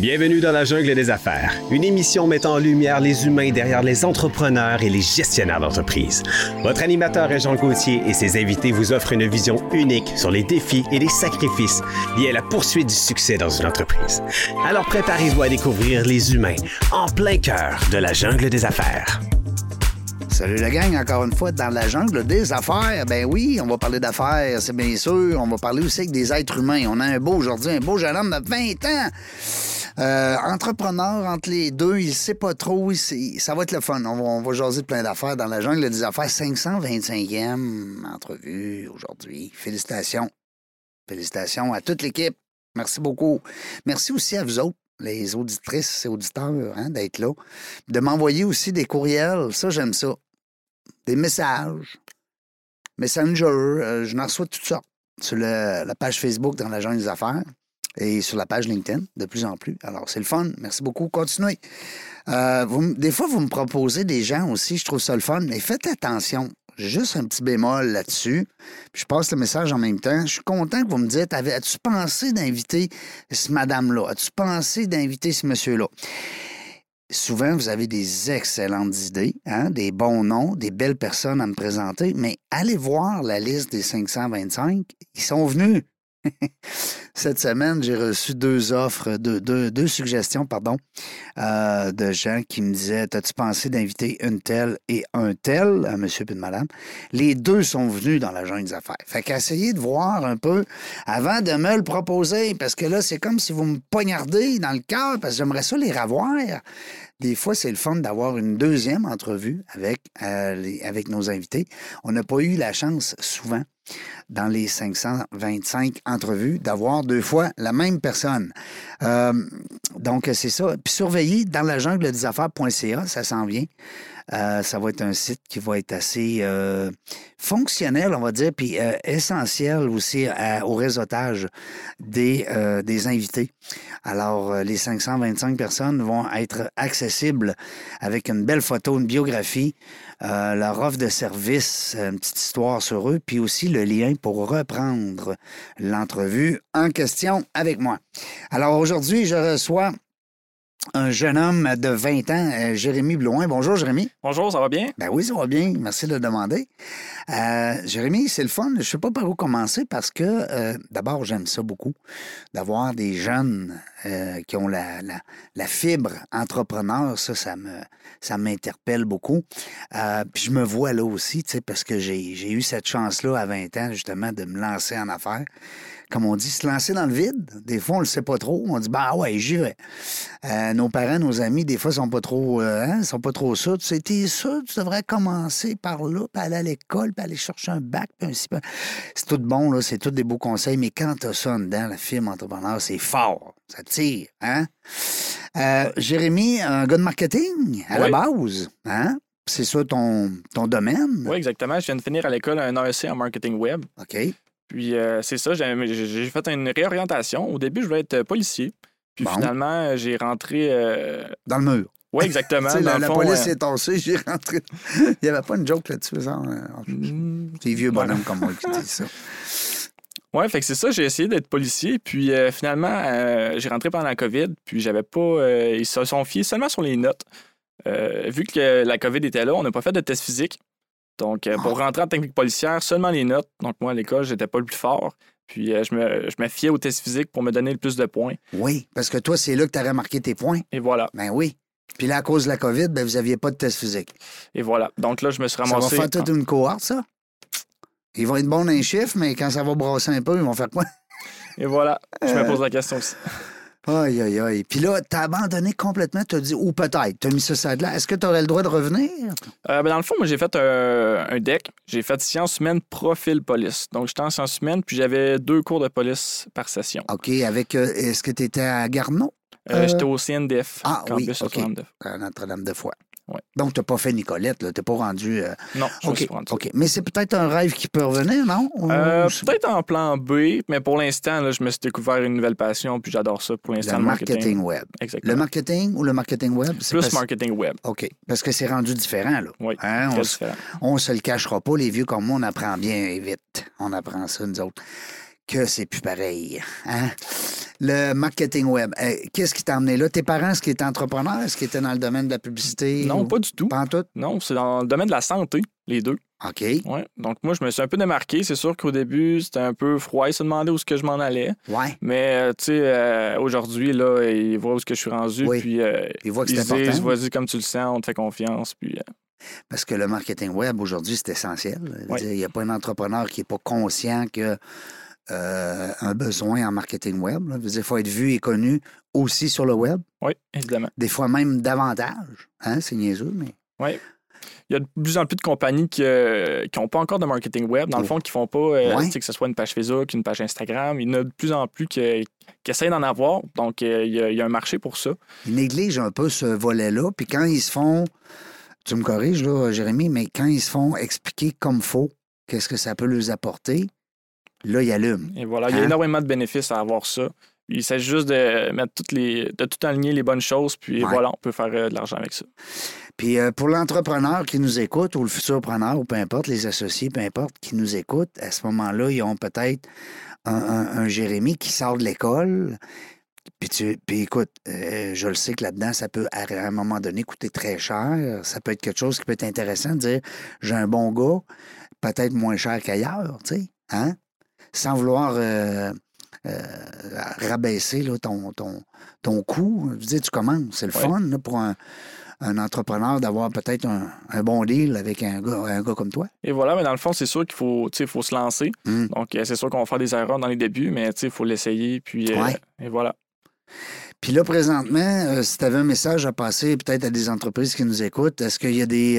Bienvenue dans la jungle des affaires, une émission mettant en lumière les humains derrière les entrepreneurs et les gestionnaires d'entreprise. Votre animateur est Jean Gauthier et ses invités vous offrent une vision unique sur les défis et les sacrifices liés à la poursuite du succès dans une entreprise. Alors préparez-vous à découvrir les humains en plein cœur de la jungle des affaires. Salut la gang, encore une fois, dans la jungle des affaires. Ben oui, on va parler d'affaires, c'est bien sûr. On va parler aussi avec des êtres humains. On a un beau aujourd'hui, un beau jeune homme de 20 ans. Euh, entrepreneur entre les deux, il sait pas trop. ça va être le fun. On va, jaser plein d'affaires dans la jungle des affaires. 525e entrevue aujourd'hui. Félicitations. Félicitations à toute l'équipe. Merci beaucoup. Merci aussi à vous autres les auditrices et auditeurs, hein, d'être là. De m'envoyer aussi des courriels. Ça, j'aime ça des messages, Messenger, euh, je n'en reçois tout ça sur la page Facebook dans l'agent des affaires et sur la page LinkedIn de plus en plus. Alors, c'est le fun. Merci beaucoup. Continuez. Euh, des fois, vous me proposez des gens aussi, je trouve ça le fun, mais faites attention. Juste un petit bémol là-dessus. je passe le message en même temps. Je suis content que vous me dites as-tu pensé d'inviter ce madame-là? As-tu pensé d'inviter ce monsieur-là? Souvent, vous avez des excellentes idées, hein, des bons noms, des belles personnes à me présenter, mais allez voir la liste des 525. Ils sont venus. Cette semaine, j'ai reçu deux offres, deux, deux, suggestions, pardon, euh, de gens qui me disaient As-tu pensé d'inviter une telle et un tel, à monsieur et madame Les deux sont venus dans la journée des affaires. Fait qu'essayez de voir un peu avant de me le proposer, parce que là, c'est comme si vous me poignardez dans le cœur, parce que j'aimerais ça les revoir. Des fois, c'est le fun d'avoir une deuxième entrevue avec, euh, avec nos invités. On n'a pas eu la chance souvent dans les 525 entrevues d'avoir deux fois la même personne. Euh, donc, c'est ça. Puis surveiller dans la jungle des affaires.ca, ça s'en vient. Euh, ça va être un site qui va être assez euh, fonctionnel, on va dire, puis essentiel aussi au réseautage des, des invités. Alors, les 525 personnes vont être accessibles avec une belle photo, une biographie, leur offre de service, une petite histoire sur eux, puis aussi le lien pour reprendre l'entrevue en question avec moi. Alors aujourd'hui, je reçois un jeune homme de 20 ans, euh, Jérémy Blouin. Bonjour, Jérémy. Bonjour, ça va bien? Ben oui, ça va bien. Merci de le demander. Euh, Jérémy, c'est le fun. Je ne sais pas par où commencer parce que, euh, d'abord, j'aime ça beaucoup, d'avoir des jeunes qui ont la, la, fibre entrepreneur. Ça, ça me ça m'interpelle beaucoup. puis je me vois là aussi, parce que j'ai eu cette chance-là à 20 ans, justement, de me lancer en affaires comme on dit, se lancer dans le vide. Des fois, on le sait pas trop. On dit, bah ouais, j'y vais. Euh, nos parents, nos amis, des fois, sont pas trop, euh, hein, sont pas trop sûrs. Tu sais, t'es sûr, tu devrais commencer par là, puis aller à l'école, puis aller chercher un bac, puis un C'est tout bon, là, c'est tout des beaux conseils, mais quand t'as ça dedans, la firme entrepreneur, c'est fort. Ça tire, hein? Euh, Jérémy, un gars de marketing, à la base, hein? C'est ça ton, ton domaine? Oui, exactement. Je viens de finir à l'école un AEC en marketing web. OK. Puis euh, c'est ça, j'ai fait une réorientation. Au début, je voulais être policier. Puis finalement, j'ai rentré. Euh, dans le mur. Oui, exactement. la, police euh, est tossée, j'ai rentré. Il n'y avait pas une joke là-dessus, ça. Mm. C'est vieux bonhomme comme moi qui dit ça. Oui, fait que c'est ça, j'ai essayé d'être policier, puis finalement, j'ai rentré pendant la COVID, puis j'avais pas. ils se sont fiés seulement sur les notes. vu que la COVID était là, on n'a pas fait de test physique. Donc, euh, pour ah. rentrer en technique policière, seulement les notes. Donc, moi, à l'école, j'étais pas le plus fort. Puis, euh, je, me, je fiais au test physique pour me donner le plus de points. Oui, parce que toi, c'est là que tu as remarqué tes points. Et voilà. Ben oui. Puis là, à cause de la COVID, ben, vous n'aviez pas de test physique. Et voilà. Donc là, je me suis ramassé. Ça va faire toute une cohorte, ça? Ils vont être bons dans les chiffres, mais quand ça va brasser un peu, ils vont faire quoi? Et voilà. Je me pose la question aussi. Aïe, aïe, aïe. Puis là, t'as abandonné complètement, t'as dit, ou peut-être, t'as mis ça ça là. Est-ce que tu aurais le droit de revenir? Euh, ben dans le fond, moi, j'ai fait un, deck. J'ai fait sciences humaines, profil police. Donc, j'étais en sciences humaines, puis j'avais deux cours de police par session. OK. Avec, euh, est-ce que tu étais à Garneau? Euh, j'étais au CNDF. Ah, oui, OK. À Donc, tu n'as pas fait Nicolette, tu n'es pas rendu. Euh, non, je suis rendu. OK. Mais c'est peut-être un rêve qui peut revenir, non? Euh, peut-être en plan B, mais pour l'instant, je me suis découvert une nouvelle passion, puis j'adore ça pour l'instant. Le marketing. web. Exactement. Le marketing ou le marketing web? Plus marketing web. OK. Parce que c'est rendu différent, là. Oui. Hein? On, ne se le cachera pas. Les vieux comme moi, on apprend bien vite. On apprend ça, nous autres. Que c'est plus pareil. Hein? Le marketing web, euh, qu'est-ce qui t'a amené là? Tes parents, est-ce qu'ils étaient entrepreneurs? Est-ce qu'ils étaient dans le domaine de la publicité? Non, ou- pas du tout. Pas en tout? Non, c'est dans le domaine de la santé, les deux. OK. Ouais. Donc, moi, je me suis un peu démarqué. C'est sûr qu'au début, c'était un peu froid. Ils se demandaient où est-ce que je m'en allais. Ouais. Mais, euh, tu sais, euh, aujourd'hui, là, ils voient où est-ce que je suis rendu. Oui. Puis, euh, Ils voient que ils c'est important. vas-y comme tu le sens, on te fait confiance. Puis, Parce que le marketing web, aujourd'hui, c'est essentiel. Oui. Il n'y a pas un entrepreneur qui n'est pas conscient que euh, un besoin en marketing web. là. Il faut être vu et connu aussi sur le web. oui, évidemment. Des fois même davantage. Hein? C'est niaiseux, mais. Il y a de plus en plus de compagnies qui n'ont pas encore de marketing web, dans le Oh. fond, qui font pas, euh, Ouais. que ce soit une page Facebook, une page Instagram. Il y en a de plus en plus qui, qui essayent d'en avoir. Donc, euh, il y, a, il y a un marché pour ça. Ils négligent un peu ce volet-là. Puis quand ils se font. Tu me corriges, là, Jérémy, mais quand ils se font expliquer comme faut, qu'est-ce que ça peut leur apporter, là, ils allument. Et voilà, il y a Hein? énormément de bénéfices à avoir ça. Il s'agit juste de mettre toutes les, de tout aligner les bonnes choses, puis Ouais. voilà, on peut faire euh, de l'argent avec ça. Puis euh, pour l'entrepreneur qui nous écoute, ou le futur preneur, ou peu importe, les associés, peu importe, qui nous écoutent, à ce moment-là, ils ont peut-être un, un- un Jérémy qui sort de l'école. Puis, tu, puis écoute, euh, je le sais que là-dedans, ça peut à un moment donné coûter très cher. Ça peut être quelque chose qui peut être intéressant de dire j'ai un bon gars, peut-être moins cher qu'ailleurs, tu sais, hein? Sans vouloir euh, euh, rabaisser là, ton, ton, ton coût. Je veux dire, tu commences. C'est le Ouais. fun là, pour un, un entrepreneur d'avoir peut-être un, un bon deal avec un gars, un gars comme toi. Et voilà, mais dans le fond, c'est sûr qu'il faut, faut se lancer. Mm. Donc, euh, c'est sûr qu'on va faire des erreurs dans les débuts, mais il faut l'essayer, puis euh, et voilà. Puis là, présentement, euh, si tu avais un message à passer peut-être à des entreprises qui nous écoutent, est-ce qu'il y a des,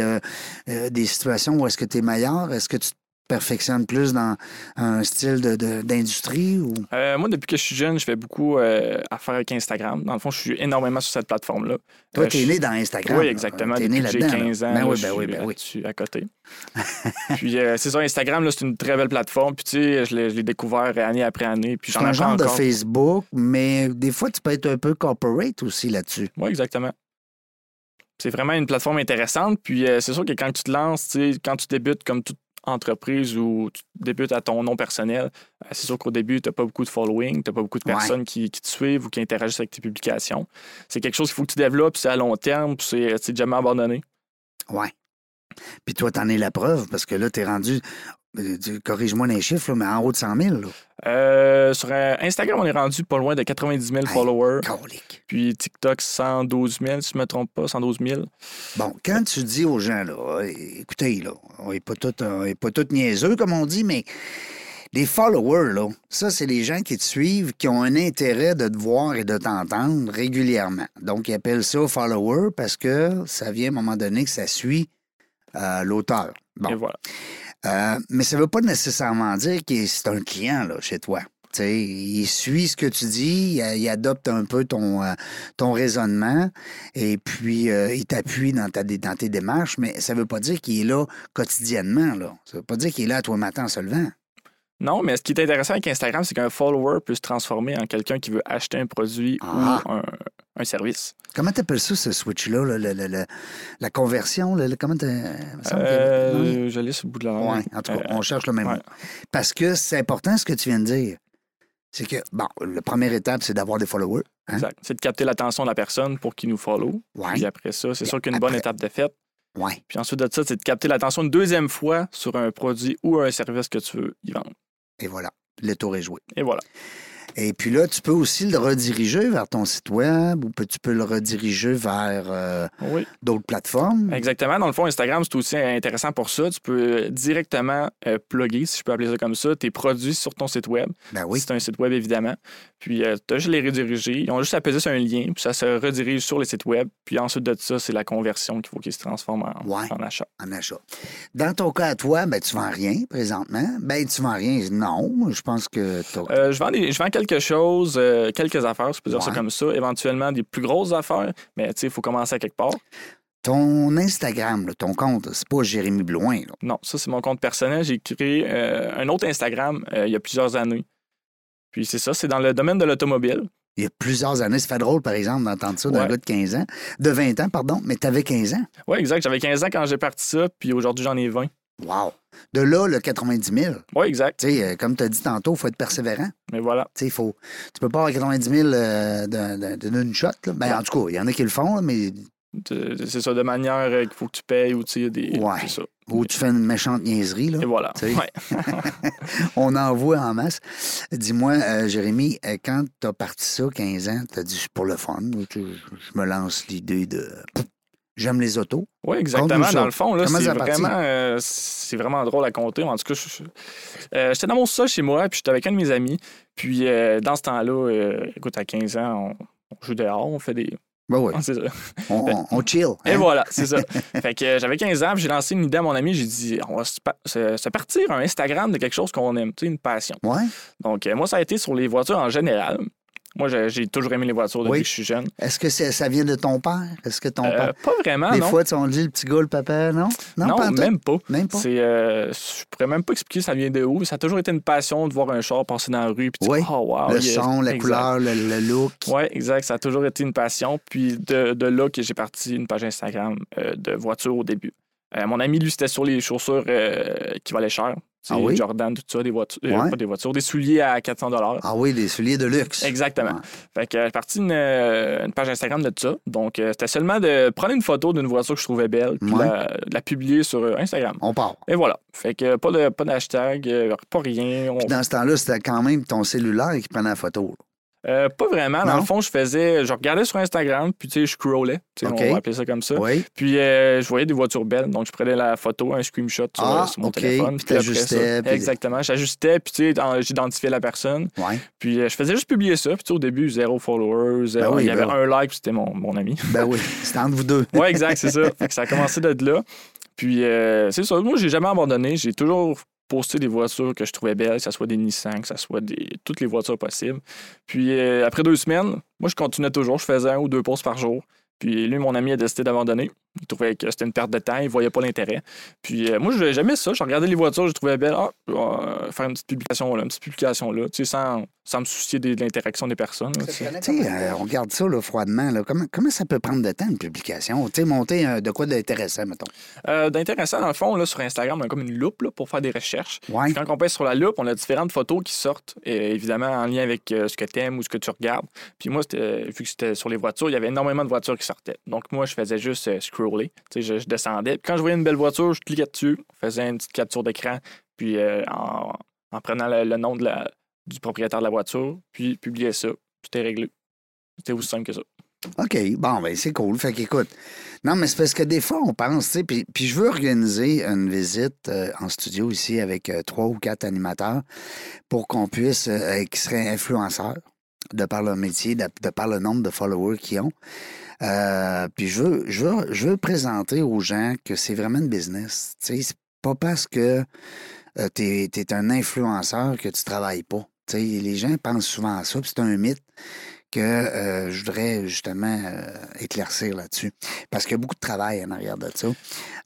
euh, des situations où est-ce que tu es meilleur? Est-ce que tu te perfectionnes plus dans un style de- de- d'industrie ou... Euh, moi, depuis que je suis jeune, je fais beaucoup euh, affaire avec Instagram. Dans le fond, je suis énormément sur cette plateforme-là. Toi, Euh, t'es je- né dans Instagram. Oui, là. exactement. T'es Depuis né que j'ai là-dedans. là. 15 ans, Ben là, oui, je ben oui, ben oui. à côté. puis euh, c'est ça, Instagram, là, c'est une très belle plateforme. Puis tu sais, je l'ai découvert année après année. Puis j'en un genre de. Facebook, mais des fois, tu peux être un peu corporate aussi là-dessus. Oui, exactement. C'est vraiment une plateforme intéressante. Puis euh, c'est sûr que quand tu te lances, tu sais, quand tu débutes comme toute entreprise ou tu débutes à ton nom personnel, euh, c'est sûr qu'au début, tu n'as pas beaucoup de following, tu n'as pas beaucoup de Ouais. personnes qui, qui te suivent ou qui interagissent avec tes publications. C'est quelque chose qu'il faut que tu développes, c'est à long terme, c'est jamais abandonné. Ouais. Puis toi, t'en es la preuve, parce que là, t'es rendu... euh, Corrige-moi les chiffres, là, mais en haut de 100 000. Là. Euh, sur euh, Instagram, on est rendu pas loin de 90 000 Hey. followers. Puis TikTok, 112 000, si je ne me trompe pas, 112 000. Bon, quand tu dis aux gens, là, écoutez, là, on n'est pas tous tous niaiseux, comme on dit, mais les followers, là, ça, c'est les gens qui te suivent, qui ont un intérêt de te voir et de t'entendre régulièrement. Donc, ils appellent ça follower parce que ça vient à un moment donné que ça suit euh, l'auteur. Bon. Et voilà. Euh, mais ça ne veut pas nécessairement dire que c'est un client là, chez toi. Il suit ce que tu dis, il, il adopte un peu ton, euh, ton raisonnement et puis euh, il t'appuie dans, ta, dans tes démarches, mais ça ne veut pas dire qu'il est là quotidiennement. Là. Ça ne veut pas dire qu'il est là à toi matin en se levant. Non, mais ce qui est intéressant avec Instagram, c'est qu'un follower peut se transformer en quelqu'un qui veut acheter un produit Ah. ou un, un service. Comment t'appelles ça, ce switch-là, là, la conversion? comment Euh, je l'ai sur le bout de la langue. Ouais, en tout cas, Euh, on cherche le même ouais. mot. Parce que c'est important ce que tu viens de dire. C'est que, bon, la première étape, c'est d'avoir des followers. hein? Exact. C'est de capter l'attention de la personne pour qu'il nous follow. Ouais. Puis après ça, c'est sûr qu'une bonne étape de fait. Ouais. Puis ensuite de ça, c'est de capter l'attention une deuxième fois sur un produit ou un service que tu veux y vendre. Et voilà. Le tour est joué. Et voilà. Et puis là, tu peux aussi le rediriger vers ton site web ou tu peux le rediriger vers euh, Oui. d'autres plateformes? Exactement. Dans le fond, Instagram, c'est aussi intéressant pour ça. Tu peux directement euh, plugger, si je peux appeler ça comme ça, tes produits sur ton site web. Ben oui. C'est un site web, évidemment. Puis, tu as juste les rediriger. Ils ont juste à peser sur un lien, puis ça se redirige sur les sites web. Puis ensuite de ça, c'est la conversion qu'il faut qu'il se transforme en, Ouais. en achat. en achat. Dans ton cas à toi, ben, tu vends rien présentement. Ben, tu vends rien. Non, je pense que Euh, je, vends des- je vends quelque chose, euh, quelques affaires, je peux dire ça comme ça. Éventuellement, des plus grosses affaires, mais tu sais, il faut commencer à quelque part. ton Instagram, là, ton compte, c'est pas Jérémy Blouin. là. Non, ça, c'est mon compte personnel. J'ai créé euh, un autre Instagram euh, il y a plusieurs années. Puis c'est ça, c'est dans le domaine de l'automobile. Il y a plusieurs années. Ça fait drôle, par exemple, d'entendre ça d'un Ouais. gars de 15 ans. De 20 ans, pardon, mais tu avais 15 ans. Oui, exact. J'avais 15 ans quand j'ai parti ça, puis aujourd'hui, j'en ai 20. Wow. De là, le 90 000. Oui, exact. Tu sais, euh, comme tu as dit tantôt, il faut être persévérant. Mais voilà. Tu sais, il faut. Tu peux pas avoir 90 000 euh, d'un- d'un- d'une shot. Là. Ben, en tout cas, il y en a qui le font, là, mais C'est ça, de manière euh, qu'il faut que tu payes ou tu des. Ouais. Ça. où tu fais une méchante niaiserie. Là. Et voilà. Ouais. On en voit en masse. Dis-moi, euh, Jérémy, quand tu as parti ça, 15 ans, tu as dit pour le fun. Je me lance l'idée de. J'aime les autos. Oui, exactement. Dans le fond, là, c'est vraiment, euh, c'est vraiment drôle à compter. En tout cas, euh, j'étais dans mon sol chez moi, puis j'étais avec un de mes amis. Puis euh, dans ce temps-là, écoute, à 15 ans, on, on joue dehors, on fait des. Ben oui, ça. on, chill. Et hein? voilà, c'est ça. fait que euh, j'avais 15 ans, puis j'ai lancé une idée à mon ami. J'ai dit, on va se, pa- se- se partir un Instagram de quelque chose qu'on aime, tu sais, une passion. Ouais. Donc, euh, moi, ça a été sur les voitures en général. Moi, j'ai toujours aimé les voitures depuis Oui. que je suis jeune. Est-ce que ça vient de ton père? Est-ce que ton Euh, père. pas vraiment, Des non. fois, tu on dit le petit gars, le papa, non? non, pas même pas. Même pas? Euh, je pourrais même pas expliquer ça vient de où. Ça a toujours été une passion de voir un char passer dans la rue. Puis tu Oui. dis, oh, wow. le son, la Exact. couleur, le, le look. Oui, exact. Ça a toujours été une passion. Puis de, de là que j'ai parti une page Instagram euh, de voitures au début. Euh, mon ami, lui, c'était sur les chaussures qui valaient cher. Ah oui? Jordan, tout ça, des voitures, euh, Ouais. pas des voitures, des souliers à 400 Ah oui, des souliers de luxe. Exactement. Ouais. Fait que j'ai parti une, euh, une page Instagram de ça. Donc, euh, c'était seulement de prendre une photo d'une voiture que je trouvais belle, puis Ouais. la, la publier sur euh, Instagram. On part. Et voilà. Fait que pas de pas d'hashtag, euh, pas rien. On- Puis dans ce temps-là, c'était quand même ton cellulaire qui prenait la photo. Euh, pas vraiment. Dans Non? le fond, je faisais. Je regardais sur Instagram, puis tu sais, je scrollais. Tu sais, OK. On va appeler ça comme ça. Oui. Puis euh, je voyais des voitures belles. Donc, je prenais la photo, un screenshot sur, Ah, sur mon téléphone. Puis t'ajustais, ça- puis- Exactement. J'ajustais, puis tu sais, j'identifiais la personne. Oui. Puis euh, je faisais juste publier ça. Puis au début, zéro followers. zéro- Ben oui, il y avait ben un like, puis c'était mon, mon ami. Ben oui. C'était entre vous deux. Oui, exact, c'est ça. Fait que ça a commencé de là. Puis, euh, c'est ça. Moi, j'ai jamais abandonné. J'ai toujours posté des voitures que je trouvais belles, que ce soit des Nissan, que ce soit des... toutes les voitures possibles. Puis, euh, après deux semaines, moi, je continuais toujours. Je faisais un ou deux posts par jour. Puis, lui, mon ami a décidé d'abandonner. Il trouvait que c'était une perte de temps. Il voyait pas l'intérêt. Puis, euh, moi, je- j'aimais ça. Je regardais les voitures, je trouvais belles. Ah, euh, faire une petite publication là, une petite publication là. Tu sais, sans, sans me soucier de, de l'interaction des personnes. là, tu sais. Tu sais, euh, on regarde ça là, froidement. Là. Comment, comment ça peut prendre de temps une publication? Tu sais, monter euh, de quoi d'intéressant, mettons? Euh, D'intéressant, dans le fond, là, sur Instagram, on a comme une loupe là, pour faire des recherches. Oui. Quand on pèse sur la loupe, on a différentes photos qui sortent, et évidemment en lien avec euh, ce que tu aimes ou ce que tu regardes. Puis moi, vu que c'était sur les voitures, il y avait énormément de voitures qui sortaient. Donc moi, je faisais juste euh, scroller. Je, je descendais. Puis quand je voyais une belle voiture, je cliquais dessus, on faisait une petite capture d'écran, puis euh, en, en prenant le, nom du propriétaire de la voiture, puis publier ça. Est réglé. C'était aussi simple que ça. OK, bon, ben c'est cool. Fait qu'écoute, non, mais c'est parce que des fois, on pense, tu sais, puis, je veux organiser une visite euh, en studio ici avec euh, trois ou quatre animateurs pour qu'on puisse, qui seraient influenceurs de par leur métier, de par le nombre de followers qu'ils ont. Euh, puis je veux, je, veux, je veux présenter aux gens que c'est vraiment une business. C'est pas parce que euh, tu un influenceur que tu travailles pas. Tu sais, les gens pensent souvent à ça, c'est un mythe que euh, je voudrais justement euh, éclaircir là-dessus. Parce qu'il y a beaucoup de travail en arrière de ça.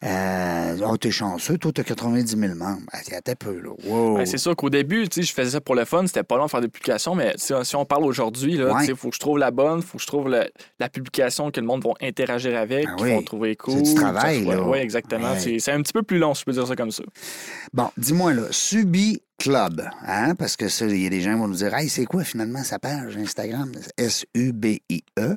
Euh, oh, t'es chanceux, toi, t'as 90 000 membres. Ah, Attends peu, là. Wow. Ben, c'est sûr qu'au début, je faisais ça pour le fun, c'était pas long de faire des publications, mais si, on parle aujourd'hui, il Ouais. faut que je trouve la bonne, faut que je trouve le- la publication que le monde va interagir avec, Ah qu'ils oui. vont trouver cool. du travail, là. Oui, exactement. Ouais. C'est- C'est un petit peu plus long, si je peux dire ça comme ça. Bon, dis-moi, là, Subi Club, hein? Parce que ça, il y a des gens qui vont nous dire, hey, c'est quoi finalement sa page Instagram? S-U-B-I-E,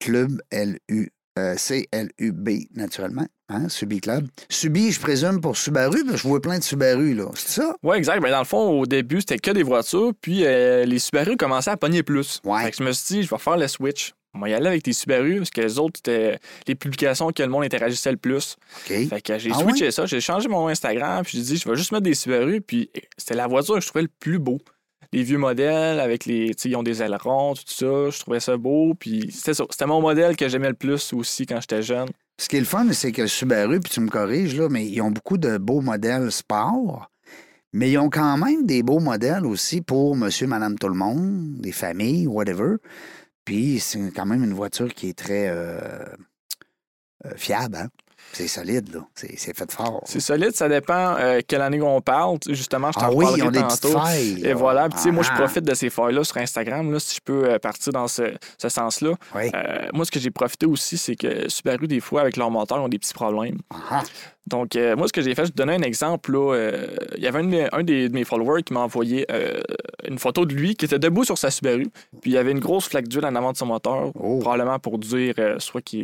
Club L-U. euh, C-L-U-B, naturellement, hein, Subi Club. Subi, je présume, pour Subaru, parce que je vois plein de Subaru, là. C'est ça? Oui, exact. Ben, dans le fond, au début, c'était que des voitures, puis euh, les Subaru commençaient à pogner plus. Ouais. Fait que je me suis dit, je vais faire le switch. On va y aller avec tes Subaru, parce que les autres, c'était les publications que le monde interagissait le plus. OK. Fait que j'ai Ah switché ça, j'ai changé mon Instagram, puis j'ai dit, je vais juste mettre des Subaru, puis c'était la voiture que je trouvais le plus beau. Les vieux modèles avec les. Tu sais, ils ont des ailerons, tout ça, je trouvais ça beau, puis c'était ça. C'était mon modèle que j'aimais le plus aussi quand j'étais jeune. Ce qui est le fun, c'est que Subaru, puis tu me corriges, là, mais ils ont beaucoup de beaux modèles sport, mais ils ont quand même des beaux modèles aussi pour monsieur, madame, tout le monde, des familles, whatever. Puis c'est quand même une voiture qui est très euh, euh, fiable, hein? C'est solide, là. C'est c'est fait fort. C'est solide, ça dépend euh, quelle année on parle. Justement, je t'en Ah oui, ils ont des petites tantôt. failles. Et là. voilà. Puis, tu sais, moi, je Ah, profite de ces failles-là sur Instagram, là, si je peux euh, partir dans ce, ce sens-là. Oui. Euh, moi, ce que j'ai profité aussi, c'est que Subaru, des fois, avec leur moteur, ont des petits problèmes. Ah, Donc, euh, moi, ce que j'ai fait, je te donnais un exemple. Là, euh, il y avait un, de mes- un des, de mes followers qui m'a envoyé euh, une photo de lui qui était debout sur sa Subaru. Puis il y avait une grosse flaque d'huile en avant de son moteur, Oh. probablement pour dire soit que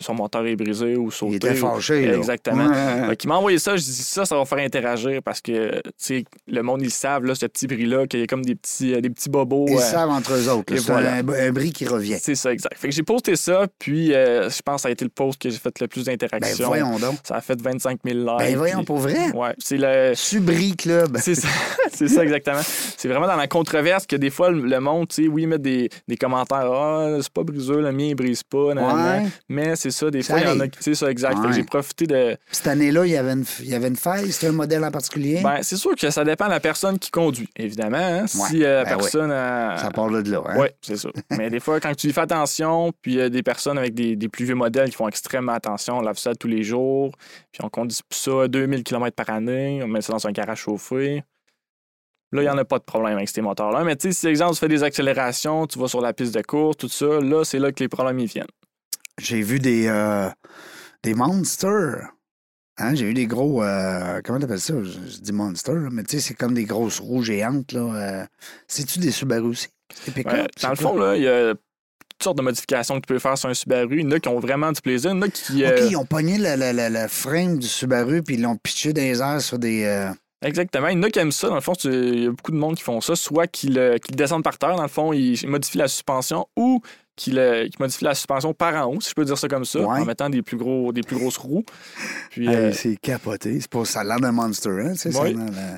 son moteur est brisé ou sauté. Il était ou- fâché, là. Exactement. Ouais. Fait qu'il m'a envoyé ça, je dis ça, ça va faire interagir parce que, tu sais, le monde, ils savent, là, ce petit bris-là, qu'il y a comme des petits, des petits bobos. Ils savent entre eux autres. C'est voilà. un, un bris qui revient. c'est ça, exact. Fait que j'ai posté ça, puis je pense que ça a été le post que j'ai fait le plus Ben d'interactions. voyons donc. ça a fait 25 000 likes. Ben voyons, puis- pour vrai? Ouais, c'est le. Subri Club. C'est ça, c'est ça exactement. C'est vraiment dans la controverse que des fois le, monde, tu sais, oui, met des, des commentaires, ah, c'est pas briseux, le mien il brise pas, nan, nan, nan. Ouais. mais c'est ça, des Ça fois, il y en a. C'est ça, exact. Ouais. j'ai profité de. Cette année-là, il y avait une, il y avait une faille. C'était un modèle en particulier. Ben, c'est sûr que ça dépend de la personne qui conduit, évidemment. hein. Si euh, la ben personne. a- Ça part de là. Hein? Oui, c'est ça. Mais des fois, quand tu y fais attention, puis il y a des personnes avec des, des plus vieux modèles qui font extrêmement attention, on lave ça tous les jours, puis on conduit ça à 2000 km par année, on met ça dans un garage chauffé. Là, il n'y en a pas de problème avec ces moteurs-là. Mais tu sais, si, exemple, tu fais des accélérations, tu vas sur la piste de course, tout ça, là, c'est là que les problèmes ils viennent. J'ai vu des, euh, des monsters. Hein, j'ai vu des gros. euh, comment t'appelles ça? Je, je dis monster, mais tu sais, c'est comme des grosses roues géantes. là. euh. C'est-tu des Subaru aussi? Ouais, dans le fond, là, il y a toutes sortes de modifications que tu peux faire sur un Subaru. Il y en a qui ont vraiment du plaisir, il y en a qui. euh, OK, ils ont pogné le, le- le- le frame du Subaru puis ils l'ont pitché dans les airs sur des. euh, Exactement. Il y en a qui aiment ça. Dans le fond, il y a beaucoup de monde qui font ça. Soit qu'ils le descendent par terre, dans le fond, ils modifient la suspension ou qu'ils le- qu'ils modifient la suspension par en haut, si je peux dire ça comme ça, Ouais. en mettant des plus, gros, des plus grosses roues. Puis, hey, euh, c'est capoté. C'est pas ça a l'air d'un monster, hein? ça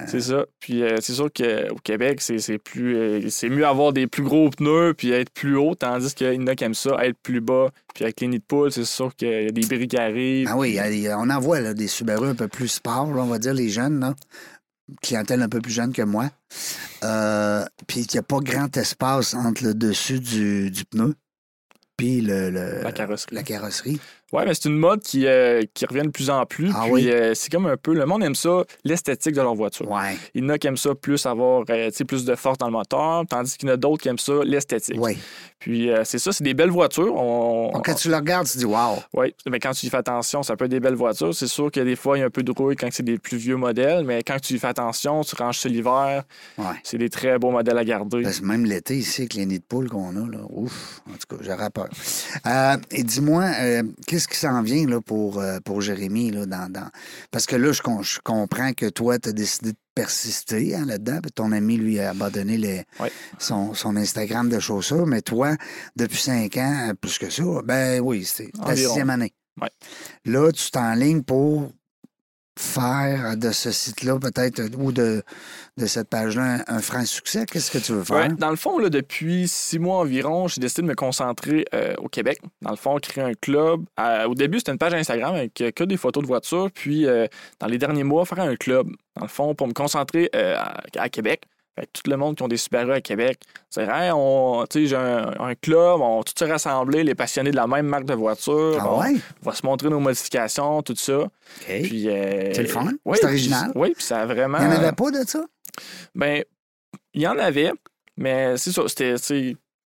c'est ça. Puis euh, c'est sûr qu'au Québec, c'est c'est plus euh, c'est mieux avoir des plus gros pneus puis être plus haut, tandis qu'il y en a qui aiment ça, être plus bas. Puis avec les nids de poule, c'est sûr qu'il y a des bris qui arrivent. Ah oui, on en voit là, des Subaru un peu plus sport, là, on va dire, les jeunes, là. clientèle un peu plus jeune que moi. Euh, puis qu'il n'y a pas grand espace entre le dessus du, du pneu puis le, le- La carrosserie. la carrosserie. Ouais, mais c'est une mode qui, euh, qui revient de plus en plus. Ah puis oui? euh, c'est comme un peu. Le monde aime ça, l'esthétique de leur voiture. Ouais, Il y en a qui aiment ça plus avoir euh, plus de force dans le moteur, tandis qu'il y en a d'autres qui aiment ça, l'esthétique. ouais. Puis c'est ça, c'est des belles voitures. On, Donc, quand tu le regardes, tu dis wow. Oui, mais quand tu y fais attention, ça peut être des belles voitures. C'est sûr que des fois, il y a un peu de rouille quand c'est des plus vieux modèles, mais quand tu y fais attention, tu ranges ça l'hiver, Ouais. c'est des très beaux modèles à garder. Parce que même l'été, ici, avec les nids de poule qu'on a, là, ouf, en tout cas, j'aurais peur. Et dis-moi, euh, qu'est-ce qui s'en vient là, pour, euh, pour Jérémy? Là, dans, dans- Parce que là, je, je comprends que toi, tu as décidé de persister hein, là-dedans. ton ami, lui, a abandonné les- son, son Instagram de chaussures. Mais toi, depuis cinq ans, plus que ça, ben oui, c'est ta Environ. sixième année. Là, tu t'enlignes pour faire de ce site-là, peut-être, ou de, de cette page-là, un, un franc succès? Qu'est-ce que tu veux faire? Ouais, dans le fond, là, depuis six mois environ, j'ai décidé de me concentrer euh, au Québec. Dans le fond, créer un club. Euh, au début, c'était une page Instagram avec euh, que des photos de voitures. Puis, euh, dans les derniers mois, faire un club. Dans le fond, pour me concentrer à, à Québec. Fait que tout le monde qui ont des Subaru à Québec, c'est hey, on, j'ai un, un club, on va tous se rassembler, les passionnés de la même marque de voiture. Ah on, ouais? va se montrer nos modifications, tout ça. Puis, euh, C'est le fun? oui, C'est puis- original? Oui, puis ça a vraiment. Il n'y en avait pas de ça? Ben, il y en avait, mais c'est ça, c'était,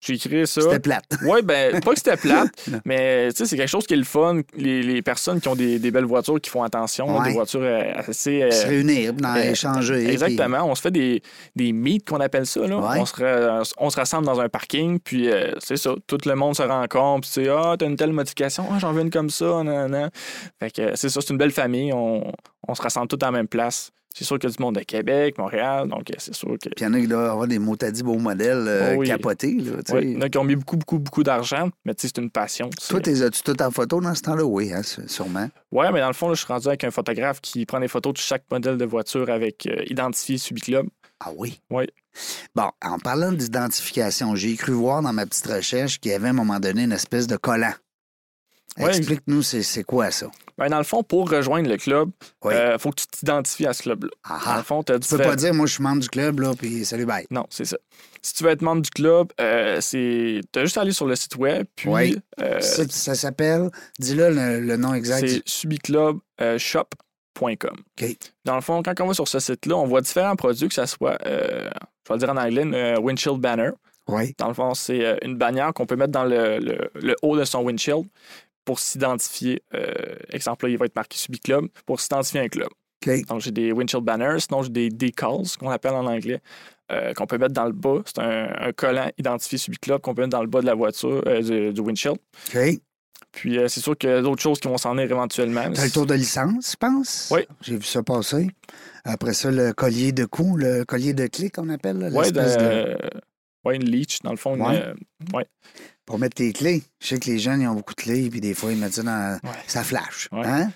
j'ai créé ça. C'était plate. Oui, ben, pas que c'était plate, mais tu sais, c'est quelque chose qui est le fun. Les, les personnes qui ont des, des belles voitures, qui font attention, là, des voitures euh, assez. euh, se réunir, dans, euh, échanger. Exactement. On se fait des, des meets qu'on appelle ça. Là. Ouais. On, se on se rassemble dans un parking, puis euh, c'est ça. Tout le monde se rencontre, puis c'est Ah, t'as une telle modification, ah, j'en veux une comme ça. nan, nan. Fait que euh, c'est ça, c'est une belle famille. On, on se rassemble tous à la même place. C'est sûr qu'il y a du monde de Québec, Montréal, donc euh, c'est sûr que. Puis il y en a qui doivent avoir des motadis beaux modèles euh, Oh oui. capotés. Là, tu. Ouais, il y en a qui ont mis beaucoup, beaucoup, beaucoup d'argent, mais tu sais, c'est une passion. Toi, t'es as-tu tout en photo dans ce temps-là? Oui, hein, sûrement. Ouais, mais dans le fond, là, je suis rendu avec un photographe qui prend des photos de chaque modèle de voiture avec euh, identifié Subiclub. Ah oui? Oui. Bon, en parlant d'identification, j'ai cru voir dans ma petite recherche qu'il y avait à un moment donné une espèce de collant. Ouais. Explique-nous, c'est quoi ça? Ben, dans le fond, pour rejoindre le club, il Oui. faut que tu t'identifies à ce club-là. Ah Dans ah. le fond, tu as Tu peux pas dire, moi, je suis membre du club, là, puis salut, bye. Non, c'est ça. Si tu veux être membre du club, euh, c'est. Tu as juste à aller sur le site web, puis Oui. euh, ça ça s'appelle, dis-le le, le nom exact. c'est subiclubshop.com. Dans le fond, quand on va sur ce site-là, on voit différents produits, que ce soit, euh, je vais le dire en anglais, euh, windshield banner. Oui. Dans le fond, c'est euh, une bannière qu'on peut mettre dans le, le- le haut de son windshield. Pour s'identifier. Euh, exemple, là, il va être marqué Subi Club pour s'identifier à un club. Donc, j'ai des windshield banners, sinon j'ai des decals, qu'on appelle en anglais, euh, qu'on peut mettre dans le bas. C'est un, un collant identifié Subi Club qu'on peut mettre dans le bas de la voiture, euh, du, du windshield. Puis, euh, c'est sûr qu'il y a d'autres choses qui vont s'en venir éventuellement. T'as le tour de licence, je pense? Oui. J'ai vu ça passer. Après ça, le collier de cou, le collier de clé qu'on appelle. l'espèce de- de- ouais, une leech, dans le fond. une, Ouais. euh, ouais. Pour mettre tes clés. Je sais que les jeunes, ils ont beaucoup de clés, puis des fois, ils mettent ça dans. Ouais. Ça flash. Ouais. Hein?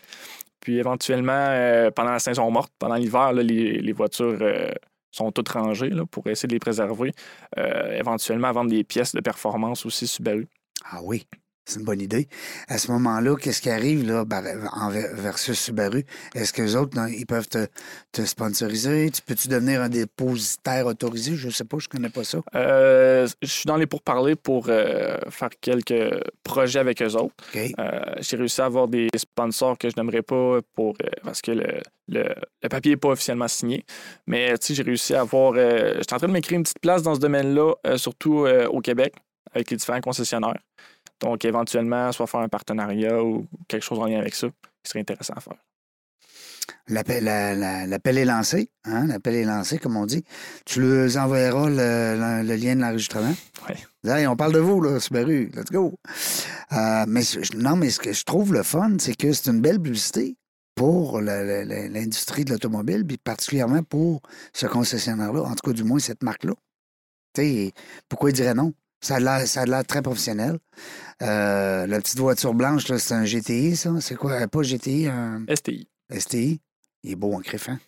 Puis éventuellement, euh, pendant la saison morte, pendant l'hiver, là, les, les voitures euh, sont toutes rangées là, pour essayer de les préserver. Euh, éventuellement, vendre des pièces de performance aussi Subaru. Ah oui, c'est une bonne idée. À ce moment-là, qu'est-ce qui arrive là, bar- en ver- versus Subaru? Est-ce que les autres, non, ils peuvent te, te sponsoriser? Tu peux-tu devenir un dépositaire autorisé? Je sais pas, je connais pas ça. Euh, je suis dans les pourparlers pour euh, faire quelques projets avec eux autres. Euh, J'ai réussi à avoir des sponsors que je n'aimerais pas pour, parce que le, le, le papier n'est pas officiellement signé. Mais j'ai réussi à avoir. euh, J'étais en train de m'écrire une petite place dans ce domaine-là, euh, surtout euh, au Québec, avec les différents concessionnaires. Donc, éventuellement, soit faire un partenariat ou quelque chose en lien avec ça, qui serait intéressant à faire. L'appel, la- la- l'appel est lancé. Hein? L'appel est lancé, comme on dit. Tu leur enverras le, le- le lien de l'enregistrement. Hey, on parle de vous, là, Subaru. Let's go. Euh, mais non, mais ce que je trouve le fun, c'est que c'est une belle publicité pour l'industrie de l'automobile, puis particulièrement pour ce concessionnaire-là, en tout cas, du moins, cette marque-là. Tu sais, pourquoi il dirait non? Ça a l'air, très professionnel. Euh, la petite voiture blanche, c'est un GTI, ça? C'est quoi? Pas GTI, un STI. STI? Il est beau en crif, hein?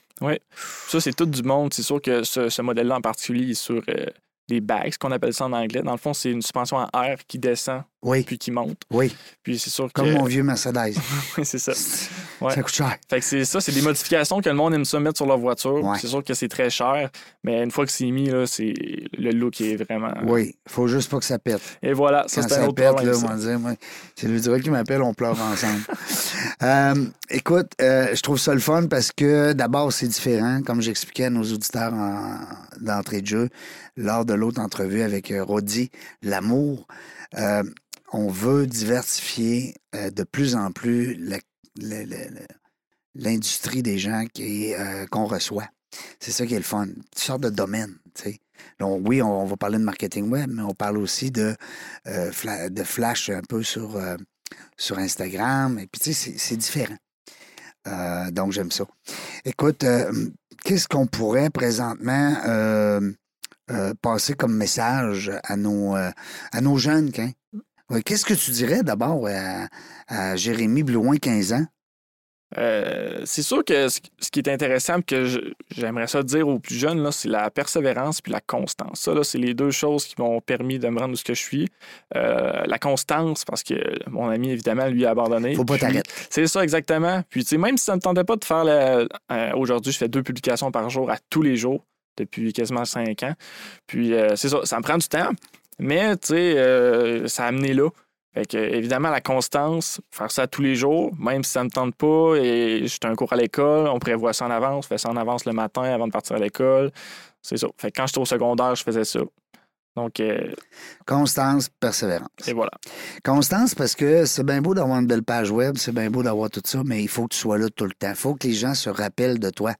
Ça, c'est tout du monde. C'est sûr que ce, ce modèle-là en particulier est sur euh, des bags, qu'on appelle ça en anglais. Dans le fond, c'est une suspension en air qui descend Oui, puis qui monte. oui. Puis c'est sûr que. Comme mon vieux Mercedes. Oui, c'est ça. Ouais. Ça coûte cher. Fait que c'est ça, c'est des modifications que le monde aime ça mettre sur leur voiture. Ouais. C'est sûr que c'est très cher, mais une fois que c'est mis, là, c'est le look est vraiment. Oui, faut juste pas que ça pète. Et voilà, ça Quand c'est un ça autre pète, problème. là, ça. on va dire, moi, c'est le direct qui m'appelle, on pleure ensemble. Euh, écoute, euh, je trouve ça le fun parce que d'abord, c'est différent, comme j'expliquais à nos auditeurs en- d'entrée de jeu lors de l'autre entrevue avec euh, Roddy, l'amour. Euh, on veut diversifier euh, de plus en plus l'industrie des gens euh, qu'on reçoit. C'est ça qui est le fun. Toutes sortes de domaines, tu sais. Donc, oui, on, va parler de marketing web, mais on parle aussi de, euh, flash un peu sur, Instagram. Et c'est- différent. Donc, j'aime ça. Écoute, qu'est-ce qu'on pourrait présentement passer comme message à nos, à nos jeunes, hein? Qu'est-ce que tu dirais d'abord à, à Jérémy Blouin, 15 ans? Euh, c'est sûr que ce ce qui est intéressant, puis que j'aimerais ça dire aux plus jeunes, là, c'est la persévérance puis la constance. Ça, là, c'est les deux choses qui m'ont permis de me rendre où ce que je suis. Euh, la constance, parce que mon ami, évidemment, lui a abandonné. Faut pas t'arrêter. C'est ça, exactement. Puis, tu sais, même si ça ne me tentait pas de faire euh, Aujourd'hui, je fais deux publications par jour à tous les jours depuis quasiment cinq ans. Puis, euh, c'est ça, ça me prend du temps. Mais, tu sais, euh, ça a amené là. Fait que, évidemment, la constance, faire ça tous les jours, même si ça ne me tente pas et j'étais un cours à l'école, on prévoit ça en avance, on fait ça en avance le matin avant de partir à l'école. C'est ça. Fait que quand j'étais au secondaire, je faisais ça. Donc, euh, Constance, persévérance. et voilà. Constance, parce que c'est bien beau d'avoir une belle page web, c'est bien beau d'avoir tout ça, mais il faut que tu sois là tout le temps. Il faut que les gens se rappellent de toi.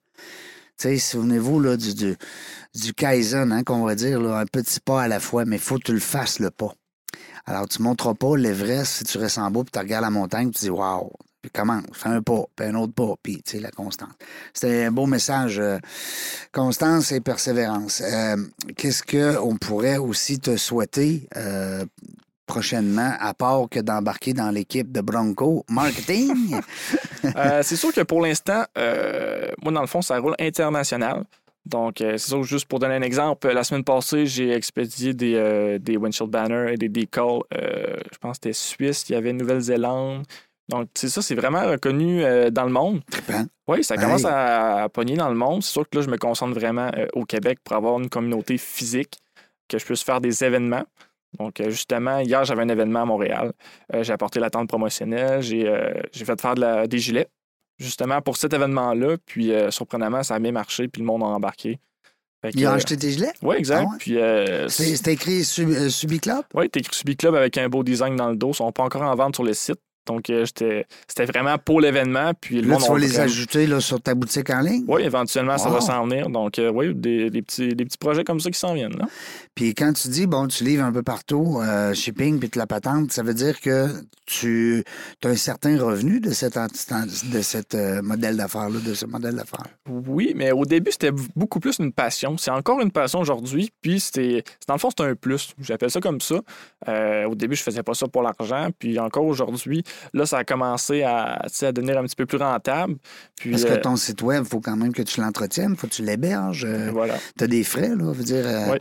Souvenez-vous là, du, du, Kaizen, hein, qu'on va dire, un petit pas à la fois, mais il faut que tu le fasses le pas. Alors, tu ne monteras pas l'Everest si tu restes en bas, puis tu regardes la montagne, puis tu dis Waouh, puis commence, fais un pas, puis un autre pas, puis tu sais, la constance. C'était un beau message. euh, constance et persévérance. Euh, Qu'est-ce qu'on pourrait aussi te souhaiter euh, prochainement, à part que d'embarquer dans l'équipe de Bronco Marketing? Euh, c'est sûr que pour l'instant, euh, moi, dans le fond, ça roule international. Donc, euh, c'est sûr, juste pour donner un exemple, la semaine passée, j'ai expédié des, des windshield banners et des decals. je pense que c'était Suisse, il y avait Nouvelle-Zélande. Donc, c'est ça, c'est vraiment reconnu dans le monde. Trippant. Oui, ça Hey. commence à, à pogner dans le monde. C'est sûr que là, je me concentre vraiment au Québec pour avoir une communauté physique, que je puisse faire des événements. Donc, euh, justement, hier, j'avais un événement à Montréal. Euh, j'ai apporté la tente promotionnelle. J'ai euh, j'ai fait faire de la- des gilets, justement, pour cet événement-là. Puis, euh, surprenamment, ça a bien marché, puis le monde a embarqué. Fait que, Il a euh, acheté tes gilets? Oui, exact. Ah ouais? Puis, C'est c'est écrit Sub- Subi Club? oui, t'es écrit Subi Club avec un beau design dans le dos. Ils sont pas encore en vente sur le site. Donc, j'étais, c'était vraiment pour l'événement. Puis le Là, monde tu ont vas les vraiment- ajouter là, sur ta boutique en ligne? Oui, éventuellement, ça Wow. va s'en venir. Donc, euh, oui, des, des petits, des petits projets comme ça qui s'en viennent. Là. Puis quand tu dis, bon, tu livres un peu partout, euh, shipping puis de la patente, ça veut dire que tu as un certain revenu de cet, de cet euh, modèle d'affaires-là, de ce modèle d'affaires. Oui, mais au début, c'était beaucoup plus une passion. C'est encore une passion aujourd'hui. Puis, c'était, dans le fond, c'est un plus. J'appelle ça comme ça. Euh, au début, je faisais pas ça pour l'argent. Puis, encore aujourd'hui, là, ça a commencé à, à devenir un petit peu plus rentable. Puis, Parce que euh, ton site web, il faut quand même que tu l'entretiennes, il faut que tu l'héberges. voilà. tu as des frais, là, je veux dire. Oui.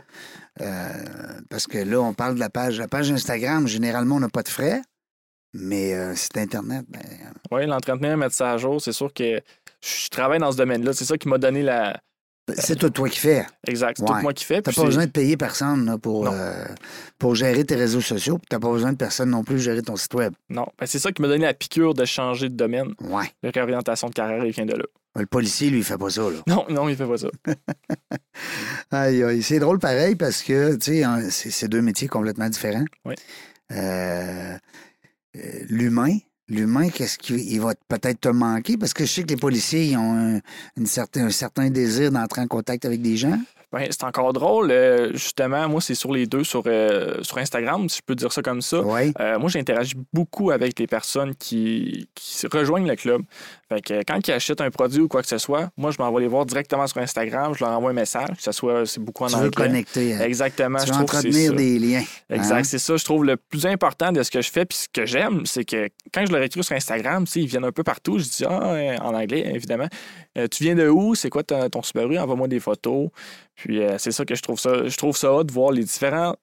Euh, parce que là, on parle de la page. La page Instagram, généralement, on n'a pas de frais. Mais euh, site Internet, ben, Oui, l'entretenir, mettre ça à jour, c'est sûr que je travaille dans ce domaine-là. C'est ça qui m'a donné la. C'est tout toi qui fais. Exact. C'est Ouais. tout moi qui fais. Tu puis pas besoin de payer personne là, pour, euh, pour gérer tes réseaux sociaux. Tu n'as pas besoin de personne non plus gérer ton site web. Non, Ben, c'est ça qui m'a donné la piqûre de changer de domaine. Ouais. La réorientation de carrière, il vient de là. Le policier, lui, il fait pas ça. Là. Non, non, il fait pas ça. Aïe, aïe. C'est drôle pareil parce que, tu sais, hein, c'est c'est deux métiers complètement différents. Oui. Euh, euh, L'humain, l'humain, qu'est-ce qu'il il va peut-être te manquer? Parce que je sais que les policiers, ils ont un, une certain, un certain désir d'entrer en contact avec des gens. Ben, c'est encore drôle. euh, justement, moi, c'est sur les deux, sur, euh, sur Instagram, si je peux dire ça comme ça. Oui. Euh, moi, j'interagis beaucoup avec les personnes qui, qui rejoignent le club. Fait que quand ils achètent un produit ou quoi que ce soit, moi, je m'envoie les voir directement sur Instagram, je leur envoie un message, que ce soit, c'est beaucoup en Tu veux anglais. connecter. hein. Exactement. Tu je veux trouve entretenir ça. des liens. Exact, hein? c'est ça. Je trouve le plus important de ce que je fais. Puis ce que j'aime, c'est que quand je leur écris sur Instagram, ils viennent un peu partout. Je dis, ah, euh, en anglais, évidemment. Euh, tu viens de où? C'est quoi ta- ton Subaru? Envoie-moi des photos. Puis euh, c'est ça que je trouve ça. Je trouve ça hot de voir les différents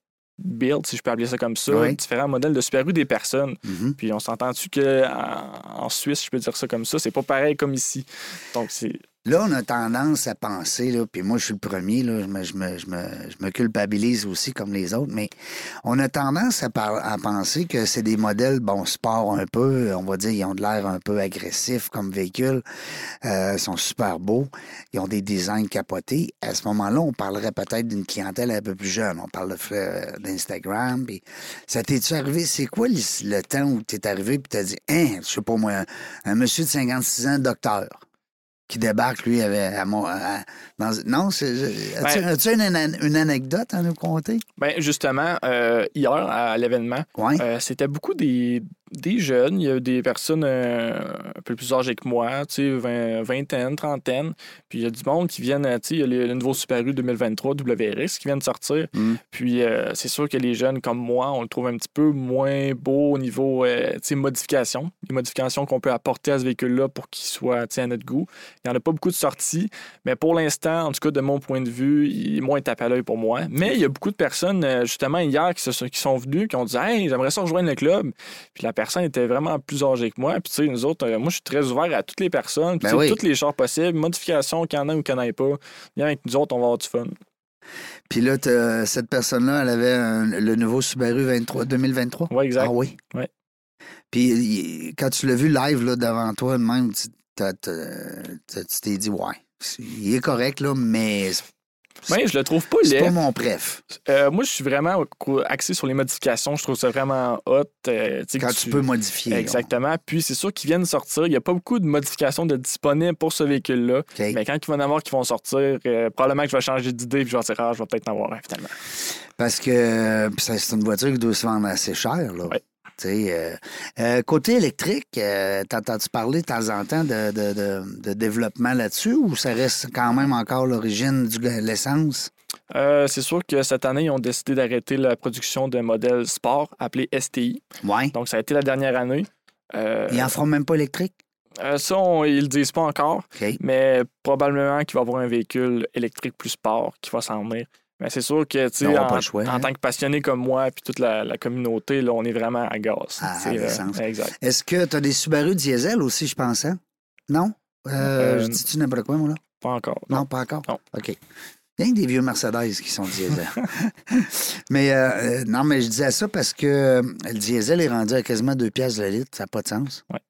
builds, si je peux appeler ça comme ça, Oui. différents modèles de Subaru des personnes. Mhm. Puis on s'entend-tu qu'en en Suisse, je peux dire ça comme ça, c'est pas pareil comme ici. Donc c'est. Là, on a tendance à penser, là, puis moi, je suis le premier, là, je, me, je, me, je, me, je me culpabilise aussi comme les autres, mais on a tendance à, par- à penser que c'est des modèles, bon, sport un peu, on va dire, ils ont de l'air un peu agressifs comme véhicule, euh, ils sont super beaux, ils ont des designs capotés. À ce moment-là, on parlerait peut-être d'une clientèle un peu plus jeune. On parle d'Instagram, puis ça t'es-tu arrivé? C'est quoi le, temps où t'es arrivé puis t'as dit, hein, je sais pas moi, un monsieur de 56 ans, docteur qui débarque, lui, avec, à mon, à- dans, non, c'est, as-tu, Ben- as-tu une, anecdote à nous conter? Ben justement, euh, hier à l'événement. Euh, c'était beaucoup des, des jeunes. Il y a des personnes euh, un peu plus âgées que moi, tu sais, vingt- vingtaine, trentaine. Puis il y a du monde qui viennent, tu sais, il y a le, le nouveau Subaru 2023 WRX qui vient de sortir. Mm. Puis euh, c'est sûr que les jeunes comme moi, on le trouve un petit peu moins beau au niveau, euh, tu sais, modification. Les modifications qu'on peut apporter à ce véhicule-là pour qu'il soit, tu sais, à notre goût. Il n'y en a pas beaucoup de sorties. Mais pour l'instant, en tout cas, de mon point de vue, il est moins tape à l'œil pour moi. Mais il y a beaucoup de personnes, justement, hier, qui, se sont, qui sont venues, qui ont dit Hey, j'aimerais ça rejoindre le club. Puis la personne était vraiment plus âgée que moi. Puis, tu sais, nous autres, euh, moi, je suis très ouvert à toutes les personnes. Puis, Ben oui. les chars possibles, modifications qu'il y en a ou qu'il n'y en ait pas. Viens avec nous autres, on va avoir du fun. Puis là, cette personne-là, elle avait un- le nouveau Subaru 23, 2023? Ouais, exact. Ah oui? Ouais. Puis quand tu l'as vu live là, devant toi, même, tu t'es dit, ouais, il est correct, là, mais c'est Mais je le trouve pas c'est laid. pas mon préf. Euh, moi, je suis vraiment axé sur les modifications. Je trouve ça vraiment hot. euh, Quand tu peux modifier. Exactement. Puis c'est sûr qu'ils viennent sortir. Il n'y a pas beaucoup de modifications de disponibles pour ce véhicule-là. Mais quand il va en avoir qui vont sortir, euh, probablement que je vais changer d'idée et je vais dire, ah, je vais peut-être en avoir un finalement. Parce que puis c'est une voiture qui doit se vendre assez cher. Là. Ouais. Euh, euh, côté électrique, euh, t'entends-tu parler de temps en temps de, de- de- de développement là-dessus ou ça reste quand même encore l'origine de l'essence? Euh, c'est sûr que cette année, ils ont décidé d'arrêter la production d'un modèle sport appelé STI. Oui. Donc, ça a été la dernière année. Ils en feront même pas électrique? ça, on- ils le disent pas encore, mais probablement qu'il va y avoir un véhicule électrique plus sport qui va s'en venir. Mais c'est sûr que, tu sais, en, hein. tant que passionné comme moi et toute la, la communauté, là, on est vraiment à gaz. À euh, exact. Est-ce que tu as des Subaru diesel aussi, je pense, hein? Non? Euh, Euh, je dis-tu n'importe quoi, moi, là? Pas encore. Non, pas encore? Non. OK. Il y a des vieux Mercedes qui sont diesel. mais euh, euh, non, mais je disais ça parce que le diesel est rendu à quasiment 2 piastres le litre. Ça n'a pas de sens. Ouais.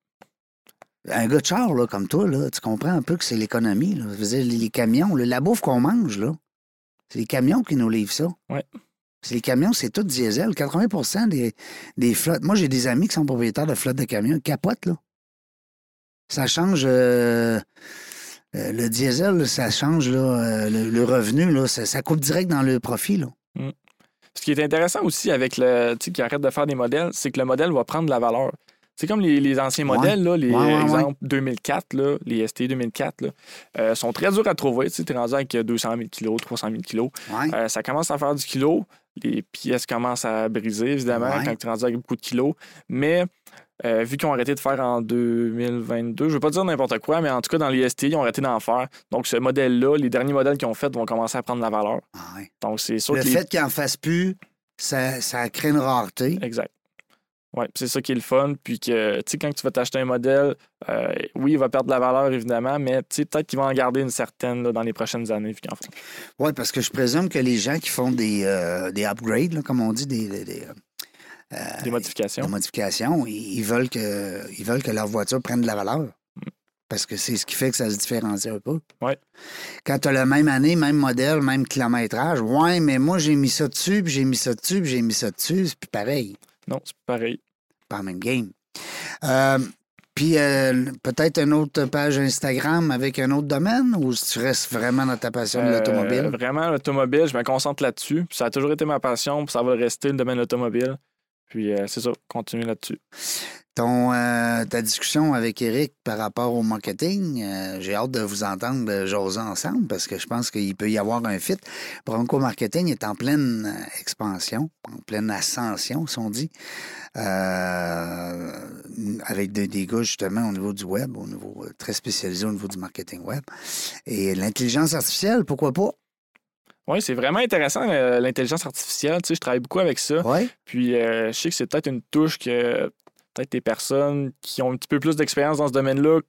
Un gars de char, là, comme toi, là, tu comprends un peu que c'est l'économie. là. Je veux dire, les, camions, le- la bouffe qu'on mange, là, c'est les camions qui nous livrent ça. Ouais. C'est les camions, c'est tout diesel. 80 des, des flottes. Moi, j'ai des amis qui sont propriétaires de flottes de camions. Ils capotent, là. Ça change. euh, euh, le diesel, ça change là, euh, le, le revenu, là, ça, ça coupe direct dans le profit. Là. Ce qui est intéressant aussi avec le, tu sais, qui arrête de faire des modèles, c'est que le modèle va prendre de la valeur. C'est comme les, les anciens Ouais. modèles, là, les Ouais, exemples 2004, là, les ST 2004, là, euh, sont très durs à trouver. Tu es rendu avec 200 000 kg, 300 000 kg. Ouais. Euh, ça commence à faire du kilo. Les pièces commencent à briser, évidemment, quand tu es rendu avec beaucoup de kilos. Mais euh, vu qu'ils ont arrêté de faire en 2022, je veux pas dire n'importe quoi, mais en tout cas, dans les ST, ils ont arrêté d'en faire. Donc, ce modèle-là, les derniers modèles qu'ils ont faits vont commencer à prendre la valeur. Ah ouais. Donc, c'est sûr Le que les- fait qu'il en fasse plus, ça, ça crée une rareté. Exact. Oui, c'est ça qui est le fun. Puis que, tu sais, quand tu vas t'acheter un modèle, euh, oui, il va perdre de la valeur, évidemment, mais tu sais, peut-être qu'il va en garder une certaine là, dans les prochaines années. Oui, parce que je présume que les gens qui font des, euh, des upgrades, là, comme on dit, des, des, des, euh, Des modifications. des modifications, ils, veulent que, ils veulent que leur voiture prenne de la valeur. Parce que c'est ce qui fait que ça se différencie un peu. Ouais. Quand tu as la même année, même modèle, même kilométrage, ouais, mais moi, j'ai mis ça dessus, puis j'ai mis ça dessus, puis j'ai mis ça dessus, c'est plus pareil. Non, c'est pareil. pas la même game. Euh, puis euh, peut-être une autre page Instagram avec un autre domaine ou si tu restes vraiment dans ta passion de Euh, l'automobile? Vraiment, l'automobile, je me concentre là-dessus. Ça a toujours été ma passion, puis ça va rester le domaine de l'automobile. Puis euh, c'est ça, continuer là-dessus. Ton, euh, ta discussion avec Eric par rapport au marketing, euh, j'ai hâte de vous entendre jaser ensemble parce que je pense qu'il peut y avoir un fit. Bronco Marketing est en pleine expansion, en pleine ascension, si on dit, avec des, des gars justement au niveau du web, au niveau très spécialisé au niveau du marketing web. Et l'intelligence artificielle, pourquoi pas? Oui, c'est vraiment intéressant, euh, l'intelligence artificielle. Tu sais, je travaille beaucoup avec ça. Puis euh, je sais que c'est peut-être une touche que peut-être des personnes qui ont un petit peu plus d'expérience dans ce domaine-là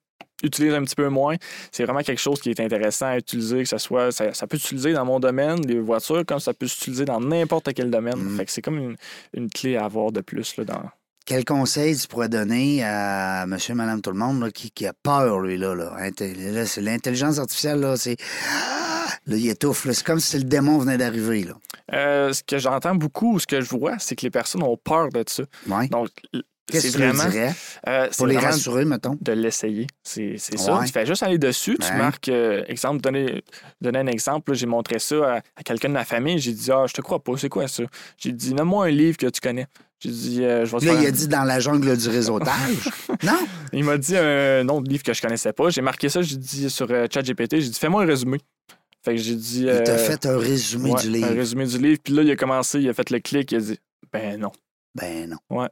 utilisent un petit peu moins. C'est vraiment quelque chose qui est intéressant à utiliser, que ce soit. Ça, ça peut s'utiliser dans mon domaine, les voitures, comme ça peut s'utiliser dans n'importe quel domaine. Mm. Fait que c'est comme une, une clé à avoir de plus là, dans. Quel conseil tu pourrais donner à monsieur, madame, tout le monde là, qui, qui a peur, lui, là? là, là, c'est l'intelligence artificielle, là, c'est... Là, il étouffe. C'est comme si le démon venait d'arriver. Euh, ce que j'entends beaucoup, ce que je vois, c'est que les personnes ont peur de ça. Ouais. Donc, Qu'est-ce c'est que vraiment. dirais euh, pour les rassurer, mettons? de l'essayer. C'est ça. Tu fais juste aller dessus, tu marques, euh, exemple, donner, donner un exemple, j'ai montré ça à, à quelqu'un de ma famille, j'ai dit, ah, je te crois pas, c'est quoi ça? J'ai dit, nomme-moi un livre que tu connais. J'ai dit, euh, je vais te Là, faire il a dit dans la jungle du réseautage. non? Il m'a dit un nom de livre que je connaissais pas. J'ai marqué ça, j'ai dit sur ChatGPT, j'ai dit, fais-moi un résumé. Fait que j'ai dit. Il t'a euh, fait un résumé ouais, du Un livre. résumé du livre. Puis là, il a commencé, il a fait le clic, il a dit, ben non. Ben non.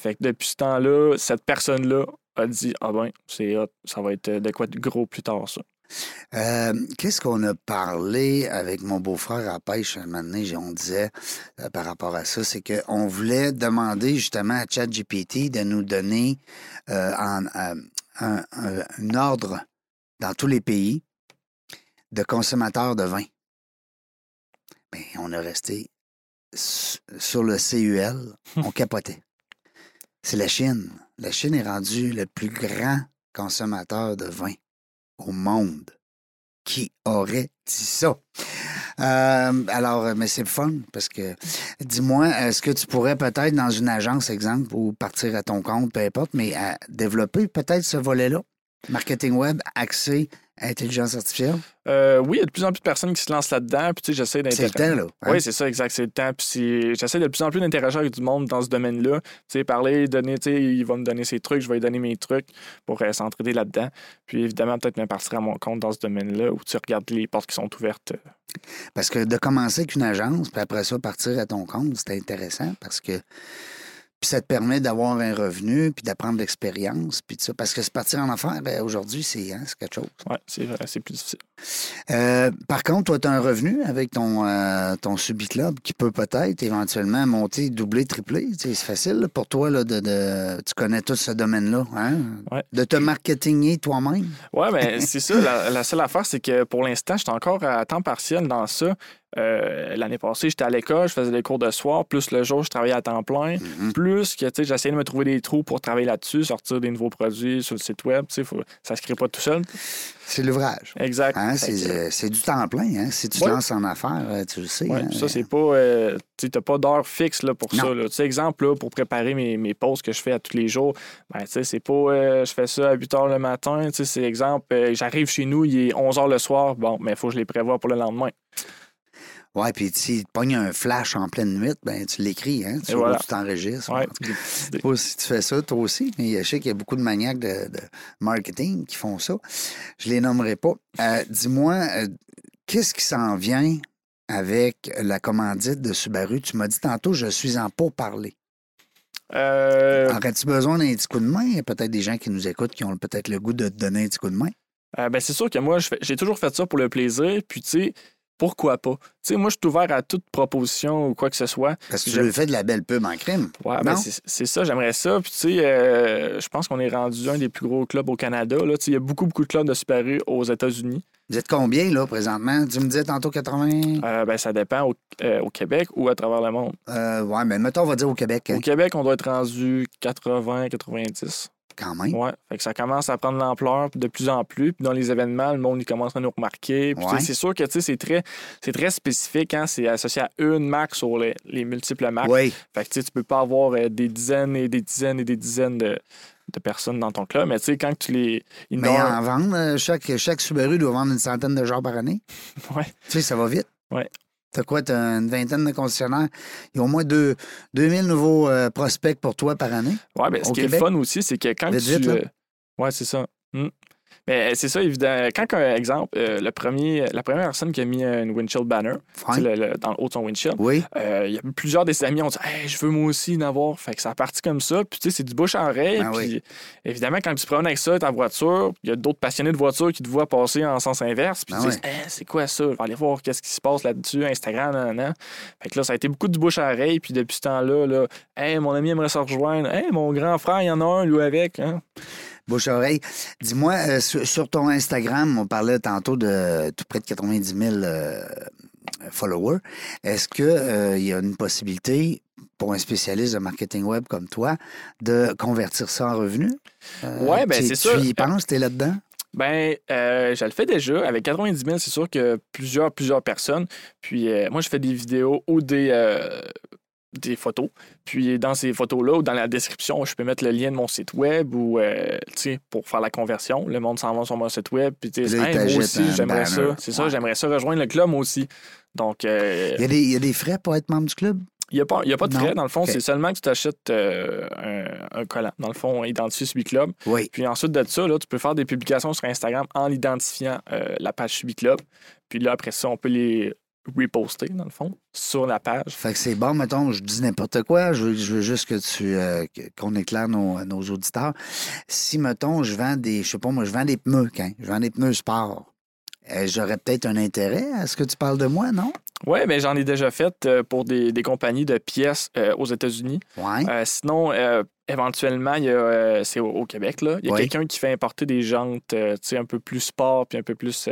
Fait que depuis ce temps-là, cette personne-là a dit, ah ben, c'est hot, ça va être de quoi de gros plus tard, ça. Euh, Qu'est-ce qu'on a parlé avec mon beau-frère à la pêche un moment donné, on disait euh, par rapport à ça, c'est qu'on voulait demander justement à ChatGPT de nous donner euh, euh, un, un- un ordre dans tous les pays de consommateurs de vin. Bien, on a resté su- sur le CUL, on capotait. C'est la Chine. La Chine est rendue le plus grand consommateur de vin au monde. Qui aurait dit ça? Euh, alors, euh, mais c'est fun parce que, dis-moi, est-ce que tu pourrais peut-être dans une agence, exemple, ou partir à ton compte, peu importe, mais à développer peut-être ce volet-là? Marketing web, accès, intelligence artificielle? Euh, oui, il y a de plus en plus de personnes qui se lancent là-dedans. Puis, tu sais, j'essaie C'est le d'interagir. temps, là. hein? Oui, c'est ça, exact. C'est le temps. Puis j'essaie de plus en plus d'interagir avec du monde dans ce domaine-là. Tu sais, parler, donner, tu sais, il va me donner ses trucs, je vais lui donner mes trucs pour euh, s'entraider là-dedans. Puis évidemment, peut-être me partir à mon compte dans ce domaine-là où tu regardes les portes qui sont ouvertes. Parce que de commencer avec une agence, puis après ça, partir à ton compte, c'est intéressant parce que puis ça te permet d'avoir un revenu, puis d'apprendre de l'expérience, puis tout ça. Parce que se partir en affaires, ben, aujourd'hui, c'est hein, quelque chose. Ouais, c'est vrai, c'est plus difficile. Euh, par contre, toi, tu as un revenu avec ton, euh, ton qui peut peut-être éventuellement monter, doubler, tripler. C'est facile là, pour toi, là, de, de- tu connais tout ce domaine-là, hein? Ouais. de te marketinger toi-même. Ouais, mais c'est ça. La, la seule affaire, c'est que pour l'instant, je suis encore à temps partiel dans ça. Euh, L'année passée, j'étais à l'école, je faisais des cours de soir, plus le jour, je travaillais à temps plein. Mhm. Plus que, j'essayais de me trouver des trous pour travailler là-dessus, sortir des nouveaux produits sur le site web. Faut- ça se crée pas tout seul. C'est l'ouvrage. Exact. Hein? Hein, c'est euh, c'est du temps plein. Hein. Si tu te Ouais. lances en affaires, euh, tu le sais. Ouais, hein. ça, c'est pas. euh, tu n'as pas d'heure fixe là, pour Non. ça. là. Tu sais, exemple, là, pour préparer mes, mes posts que je fais à tous les jours, ben, tu sais, c'est pas. euh, je fais ça à 8 h le matin. Tu sais, c'est exemple, euh, j'arrive chez nous, il est 11 h le soir. Bon, mais il faut que je les prévoie pour le lendemain. Ouais, puis si tu pognes un flash en pleine nuit, ben tu l'écris, hein. Tu, voilà. t'enregistres. Ouais, si tu fais ça, toi aussi, mais je sais qu'il y a beaucoup de maniaques de, de marketing qui font ça. Je les nommerai pas. Euh, Dis-moi, euh, qu'est-ce qui s'en vient avec la commandite de Subaru? Tu m'as dit tantôt, je suis en pourparler. Euh, Aurais-tu besoin d'un petit coup de main? Il y a peut-être des gens qui nous écoutent qui ont peut-être le goût de te donner un petit coup de main. Euh, ben, c'est sûr que moi, j'ai toujours fait ça pour le plaisir. Puis, tu sais, pourquoi pas? Tu sais, moi, je suis ouvert à toute proposition ou quoi que ce soit. Parce que Je- tu lui fais de la belle pub en crime. Ouais, ben, c'est ça, j'aimerais ça. Puis, tu sais, euh, je pense qu'on est rendu un des plus gros clubs au Canada. Là. Tu sais, Il y a beaucoup, beaucoup de clubs de Subaru aux États-Unis. Vous êtes combien, là, présentement? Tu me disais tantôt 80? Euh, ben, ça dépend au, euh, au Québec ou à travers le monde. Euh, ouais, mais mettons, on va dire au Québec, Au Québec, on doit être rendu 80, 90. Quand même. Ouais. Fait que ça commence à prendre l'ampleur de plus en plus. Puis dans les événements, le monde il commence à nous remarquer. Ouais. c'est sûr que c'est très, très spécifique. Hein? C'est associé à une marque sur les, les multiples marques. Oui. Fait que tu peux pas avoir euh, des dizaines et des dizaines et des dizaines de, de personnes dans ton club. Mais tu sais, quand tu les. ils Mais en vendre, euh, chaque, chaque Subaru doit vendre une centaine de genres par année. Ouais. Tu sais, ça va vite. Ouais. T'as quoi? T'as une vingtaine de concessionnaires? Il y a au moins deux, 2000 nouveaux euh, prospects pour toi par année. Ouais, ben, ce qui est le fun aussi, c'est que quand Vite, tu. euh, ouais, c'est ça. Hmm. Mais euh, c'est ça, évident. Quand, par exemple, euh, le premier, la première personne qui a mis une windshield banner le- le- dans le haut de son windshield, Oui. euh, il y a plusieurs de ses amis ont dit hey, Je veux moi aussi en avoir. Fait que ça a parti comme ça. Puis tu sais, c'est du bouche à oreille. Ben puis oui. évidemment, quand tu te promènes avec ça, ta voiture, il y a d'autres passionnés de voiture qui te voient passer en sens inverse. Puis Ben tu dis oui. Hey, C'est quoi ça? Je vais aller voir qu'est-ce qui se passe là-dessus, Instagram, nan. Fait que là, ça a été beaucoup de bouche à oreille. Puis depuis ce temps-là, là, hey, mon ami aimerait se rejoindre. Hey, mon grand frère, il y en a un, lui, avec. Hein? Bouche-oreille. Dis-moi, euh, sur, sur ton Instagram, on parlait tantôt de tout près de 90 000 euh, followers. Est-ce qu'il y a une possibilité pour un spécialiste de marketing web comme toi de convertir ça en revenus? Euh, Ouais, ben, tu- c'est ça. Tu y penses, tu es là-dedans? Ben, euh, je le fais déjà. Avec 90 000, c'est sûr que plusieurs, plusieurs personnes. Puis euh, moi, je fais des vidéos ou des, euh, des photos. Puis dans ces photos-là ou dans la description, je peux mettre le lien de mon site web ou, euh, pour faire la conversion. Le monde s'en va sur mon site web. Puis, tu sais, Hey, moi aussi, j'aimerais ça. C'est ça, j'aimerais ça rejoindre le club, moi aussi. Donc, euh, Il y, a des, il y a des frais pour être membre du club? il n'y a, a pas de Non? frais. Dans le fond, c'est seulement que tu t'achètes euh, un, un collant. Dans le fond, identifié Subi Club. Oui. Puis ensuite de ça, là, tu peux faire des publications sur Instagram en identifiant euh, la page Subi Club. Puis là, après ça, on peut les reposter, dans le fond, sur la page. Fait que c'est bon, mettons, je dis n'importe quoi, je veux, je veux juste que tu euh, qu'on éclaire nos, nos auditeurs. Si, mettons, je vends des, je sais pas moi, je vends des pneus, hein, je vends des pneus sport, euh, j'aurais peut-être un intérêt à ce que tu parles de moi, non? Oui, mais j'en ai déjà fait euh, pour des, des compagnies de pièces euh, aux États-Unis. Ouais. Euh, sinon, euh, éventuellement, il y a, euh, c'est au, au Québec, là. Il y a quelqu'un qui fait importer des jantes, euh, tu sais, un peu plus sport, puis un peu plus...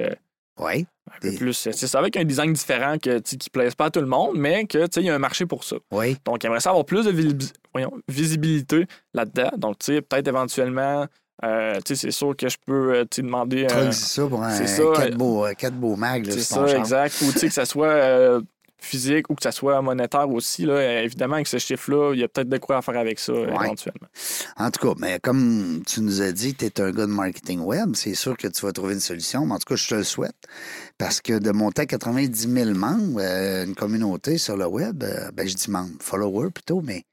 Oui. un peu Des- plus euh, c'est avec un design différent que, qui ne plaise pas à tout le monde, mais que, il y a un marché pour ça. Oui. Donc, j'aimerais ça avoir plus de voyons, visibilité là-dedans. Donc, peut-être éventuellement, euh, c'est sûr que je peux euh, demander. Euh, dis ça pour un c'est ça, quatre beaux, euh, quatre beaux mags, c'est ça, exact. Ou que ça soit physique ou que ça soit monétaire aussi. Là, évidemment, avec ce chiffre-là, il y a peut-être de quoi à faire avec ça Ouais. éventuellement. En tout cas, mais comme tu nous as dit, tu es un gars de marketing web, c'est sûr que tu vas trouver une solution. Mais en tout cas, je te le souhaite. Parce que de monter à 90 000 membres, euh, une communauté sur le web, euh, ben, je dis membres, followers plutôt, mais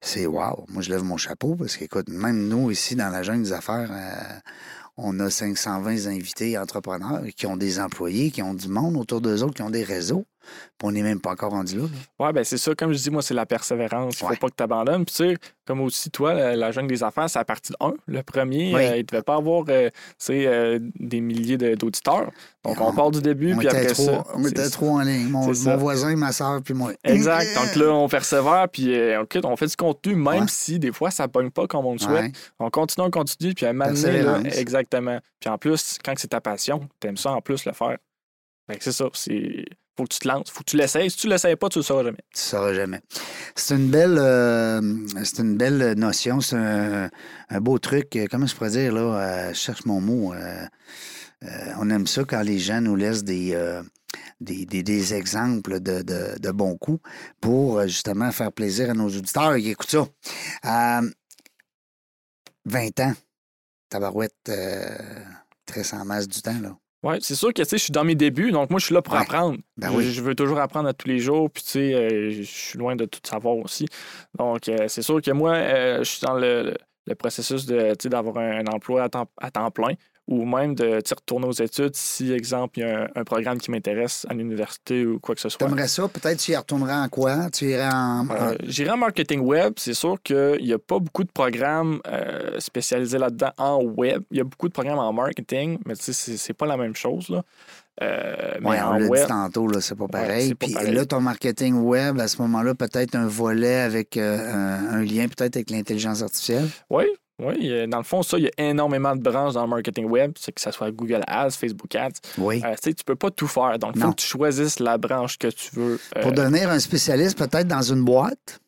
c'est wow. Moi, je lève mon chapeau parce qu'écoute, même nous, ici, dans la jungle des affaires, euh, on a 520 invités entrepreneurs qui ont des employés, qui ont du monde autour d'eux autres, qui ont des réseaux. Puis on n'est même pas encore rendu là. là. Ouais, ben c'est ça. Comme je dis, moi, c'est la persévérance. Il ne Ouais. faut pas que tu abandonnes. Puis, tu sais, comme aussi, toi, la, la jungle des affaires, c'est à partir de 1. Le premier, Oui. euh, il ne devait pas avoir euh, tu sais, euh, des milliers de- d'auditeurs. Donc, On- on part du début, On puis après trop, ça. on était trop en ligne. Mon, voisin, ma soeur, puis moi. Exact. Donc là, on persévère, puis euh, écoute, on fait du contenu, même Ouais. si des fois, ça ne pogne pas comme on le souhaite. Ouais. On continue, on continue, puis à un moment donné, là, Persévérance. exactement. Puis en plus, quand c'est ta passion, t'aimes ça en plus le faire. Fait que c'est ça. C'est... Faut que tu te lances, faut que tu l'essayes. Si tu l'essayes pas, tu le sauras jamais. Tu ne sauras jamais. C'est une belle euh, c'est une belle notion, c'est un, beau truc. Comment je pourrais dire là? euh, je cherche mon mot. euh, on aime ça quand les gens nous laissent des, des, des- exemples de, de- bons coups pour justement faire plaisir à nos auditeurs qui écoutent ça. Euh, 20 ans, tabarouette, très sans masse du temps, là. C'est sûr que je suis dans mes débuts, donc moi je suis là pour Ouais. apprendre. Ben je, oui. je veux toujours apprendre à tous les jours, puis tu sais, euh, je suis loin de tout savoir aussi. Donc euh, c'est sûr que moi, euh, je suis dans le, processus de d'avoir un, un emploi à temps, à temps plein ou même de retourner aux études si, exemple, il y a un, un programme qui m'intéresse à l'université ou quoi que ce soit. T'aimerais ça? Peut-être tu y retournerais en quoi? Tu irais en... Euh, J'irai en marketing web. C'est sûr qu'il n'y a pas beaucoup de programmes euh, spécialisés là-dedans en web. Il y a beaucoup de programmes en marketing, mais tu sais, c'est pas la même chose. Là. Euh, mais Ouais, on l'a dit tantôt, c'est pas pareil. pas Puis pareil. là, ton marketing web, à ce moment-là, peut-être un volet avec euh, un, un lien peut-être avec l'intelligence artificielle? oui, oui. euh, Dans le fond, ça, il y a énormément de branches dans le marketing web. C'est que ce soit Google Ads, Facebook Ads. Oui. Euh, tu sais, tu peux pas tout faire. Donc, il faut que tu choisisses la branche que tu veux. euh, Pour devenir un spécialiste, peut-être dans une boîte.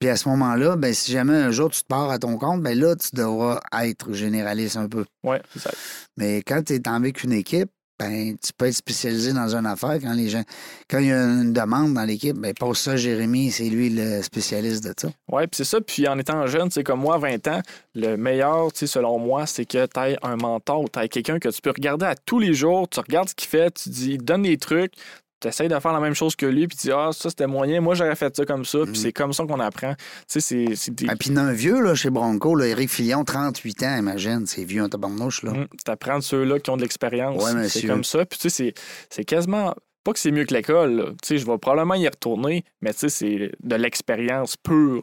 Puis à ce moment-là, ben, si jamais un jour tu te pars à ton compte, ben là, tu devras être généraliste un peu. c'est ça. Mais quand tu es avec une équipe, ben, tu peux être spécialisé dans une affaire. Quand les gens, quand il y a une demande dans l'équipe, ben, pose ça Jérémy, c'est lui le spécialiste de ça. Oui, puis c'est ça. Puis en étant jeune, c'est comme moi, à 20 ans, le meilleur, selon moi, c'est que tu aies un mentor, tu quelqu'un que tu peux regarder à tous les jours, tu regardes ce qu'il fait, tu dis, il donne des trucs, tu essaies de faire la même chose que lui, puis tu dis, ah, ça c'était moyen, moi j'aurais fait ça comme ça, puis Mhm. c'est comme ça qu'on apprend. Tu sais, c'est- des. Ah, puis il y en a un vieux là, chez Bronco, là, Éric Fillon, 38 ans, imagine, c'est vieux en tabarnouche. Là. Tu apprends de ceux-là qui ont de l'expérience. Ouais, c'est comme ça. Puis tu sais, c'est- quasiment. Pas que c'est mieux que l'école, là. tu sais, je vais probablement y retourner, mais tu sais, c'est de l'expérience pure.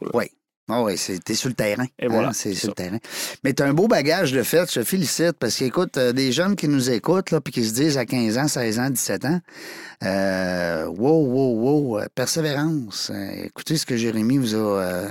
Ah oui, c'est- t'es sur le terrain. Et voilà, c'est c'est sur le terrain. Mais t'as un beau bagage de fait, je te félicite, parce qu'écoute, euh, des jeunes qui nous écoutent, là, puis qui se disent à 15 ans, 16 ans, 17 ans, euh, wow, wow, wow, euh, persévérance. Euh, écoutez ce que Jérémy vous a, euh,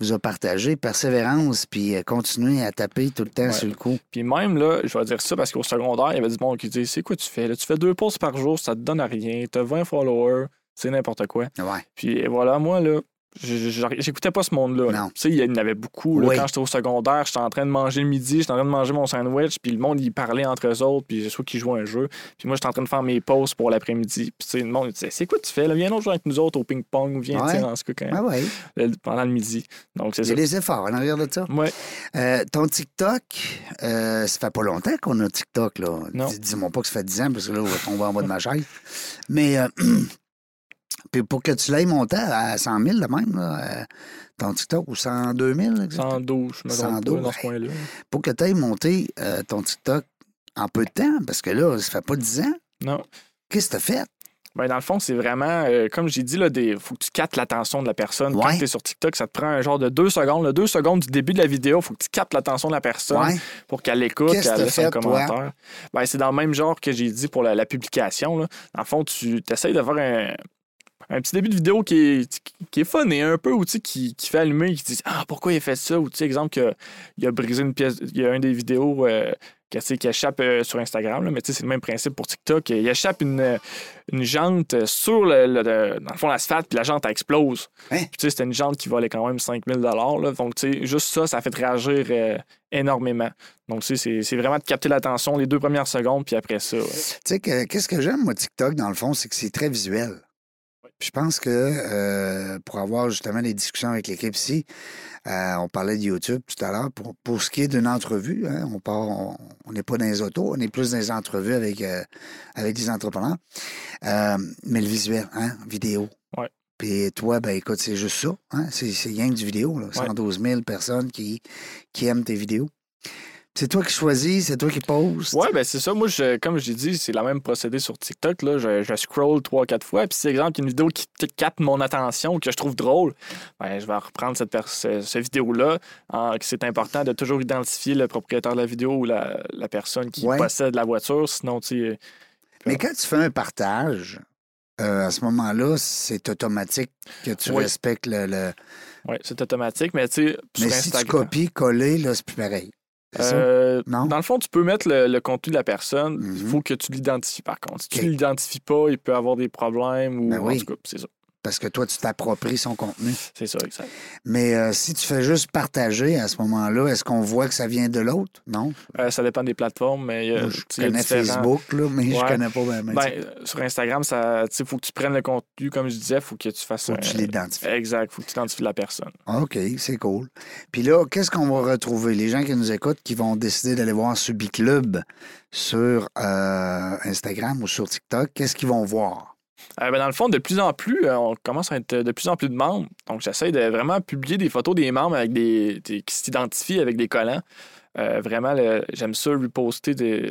vous a partagé, persévérance, puis continuez à taper tout le temps Ouais. sur le coup. Puis même, là, je vais dire ça parce qu'au secondaire, il y avait du monde qui disait C'est quoi tu fais là? Tu fais deux posts par jour, ça te donne à rien, t'as 20 followers, c'est n'importe quoi. Ouais. Puis voilà, moi, là, j'écoutais pas ce monde-là. Tu sais, il y en avait beaucoup. là. Oui. Quand j'étais au secondaire, j'étais en train de manger le midi, j'étais en train de manger mon sandwich, puis le monde, il parlait entre eux autres, puis soit qu'ils jouaient un jeu. Puis moi, j'étais en train de faire mes posts pour l'après-midi. Puis tu sais, le monde, il disait C'est quoi tu fais là? Viens donc jouer avec nous autres au ping-pong, viens, Ouais. en ce cas, quand- Ah ouais. pendant le midi. Donc, c'est Il y a des efforts en arrière de ça. Ouais. Euh, ton TikTok, euh, ça fait pas longtemps qu'on a TikTok, là. Dis-moi pas que ça fait 10 ans, parce que là, on va tomber en bas de ma chaise. Mais euh, puis pour que tu l'aies monté à 100 000 de même, là, euh, ton TikTok, ou 102 000, exactement? 112, je me trompe 112, pas dans ce coin-là. pour que tu aies monté euh, ton TikTok en peu de temps, parce que là, ça fait pas 10 ans. Non. Qu'est-ce que tu as fait? Ben, dans le fond, c'est vraiment, euh, comme j'ai dit, il faut que tu captes l'attention de la personne. Ouais. Quand tu es sur TikTok, ça te prend un genre de deux secondes. Deux secondes du début de la vidéo, il faut que tu captes l'attention de la personne Ouais. pour qu'elle écoute, qu'elle laisse fait, un commentaire. Ben, c'est dans le même genre que j'ai dit pour la, la publication. Là. Dans le fond, tu essayes de faire un, un petit début de vidéo qui est, qui est fun et un peu ou, qui, qui fait allumer, qui dit Ah, pourquoi il a fait ça? Ou, tu sais, exemple, que, il a brisé une pièce. Il y a un des vidéos. euh, qui, tu sais, qui échappe euh, sur Instagram, là, mais tu sais, c'est le même principe pour TikTok. Il échappe une, une jante sur le, le- le- dans le fond l'asphalte, puis la jante elle explose. Hein? Puis, tu sais, c'était une jante qui valait quand même 5000 là. Donc, tu sais, juste ça, ça fait réagir euh, énormément. Donc, tu sais, c'est- vraiment de capter l'attention les deux premières secondes, puis après ça. ouais. Tu sais, que- qu'est-ce que j'aime, moi, TikTok, dans le fond, c'est que c'est très visuel. Je pense que euh, pour avoir justement des discussions avec l'équipe ici, euh, on parlait de YouTube tout à l'heure. Pour, pour ce qui est d'une entrevue, hein, on part, on on n'est pas dans les autos, on est plus dans les entrevues avec, euh, avec des entrepreneurs. Euh, mais le visuel, hein, vidéo. Ouais. Puis toi, ben écoute, c'est juste ça. Hein? C'est c'est rien que du vidéo. Là. 112 000 personnes qui, qui aiment tes vidéos. C'est toi qui choisis, c'est toi qui poses. Ouais, ben c'est ça. Moi, je, comme j'ai dit, c'est la même procédé sur TikTok. Là. Je, je scroll trois, quatre fois. Puis, si, exemple, il y a une vidéo qui capte mon attention, que je trouve drôle, ben, je vais reprendre cette, ce- cette vidéo-là. C'est important de toujours identifier le propriétaire de la vidéo ou la, la personne qui Ouais. possède la voiture. Sinon, tu sais. Mais quand tu fais un partage, euh, à ce moment-là, c'est automatique que tu Oui. respectes le. le- Ouais, c'est automatique. Mais, tu sais, sur Mais si tu Instagram. copies, coller, là, c'est plus pareil. Euh, Non? Dans le fond, tu peux mettre le, le contenu de la personne. Il Mhm. faut que tu l'identifies, par contre. Si tu l'identifies pas, il peut avoir des problèmes ou Ben oui. en tout cas, c'est ça. Parce que toi, tu t'appropries son contenu. C'est ça, exact. Mais euh, si tu fais juste partager à ce moment-là, est-ce qu'on voit que ça vient de l'autre? Non? Euh, ça dépend des plateformes, mais euh, je il connais différents- Facebook, là, mais je Ouais. connais pas bien. Ben, euh, sur Instagram, ça, il faut que tu prennes le contenu, comme je disais, il faut que tu fasses Faut que tu l'identifies. Exact, faut que tu identifies la personne. OK, c'est cool. Puis là, qu'est-ce qu'on va retrouver? Les gens qui nous écoutent, qui vont décider d'aller voir Subi Club sur Instagram ou sur TikTok, qu'est-ce qu'ils vont voir? Euh, ben, dans le fond, de plus en plus, euh, on commence à être de plus en plus de membres. Donc, j'essaie de vraiment publier des photos des membres avec des, des- qui s'identifient avec des collants. Euh, vraiment, j'aime ça, reposter des.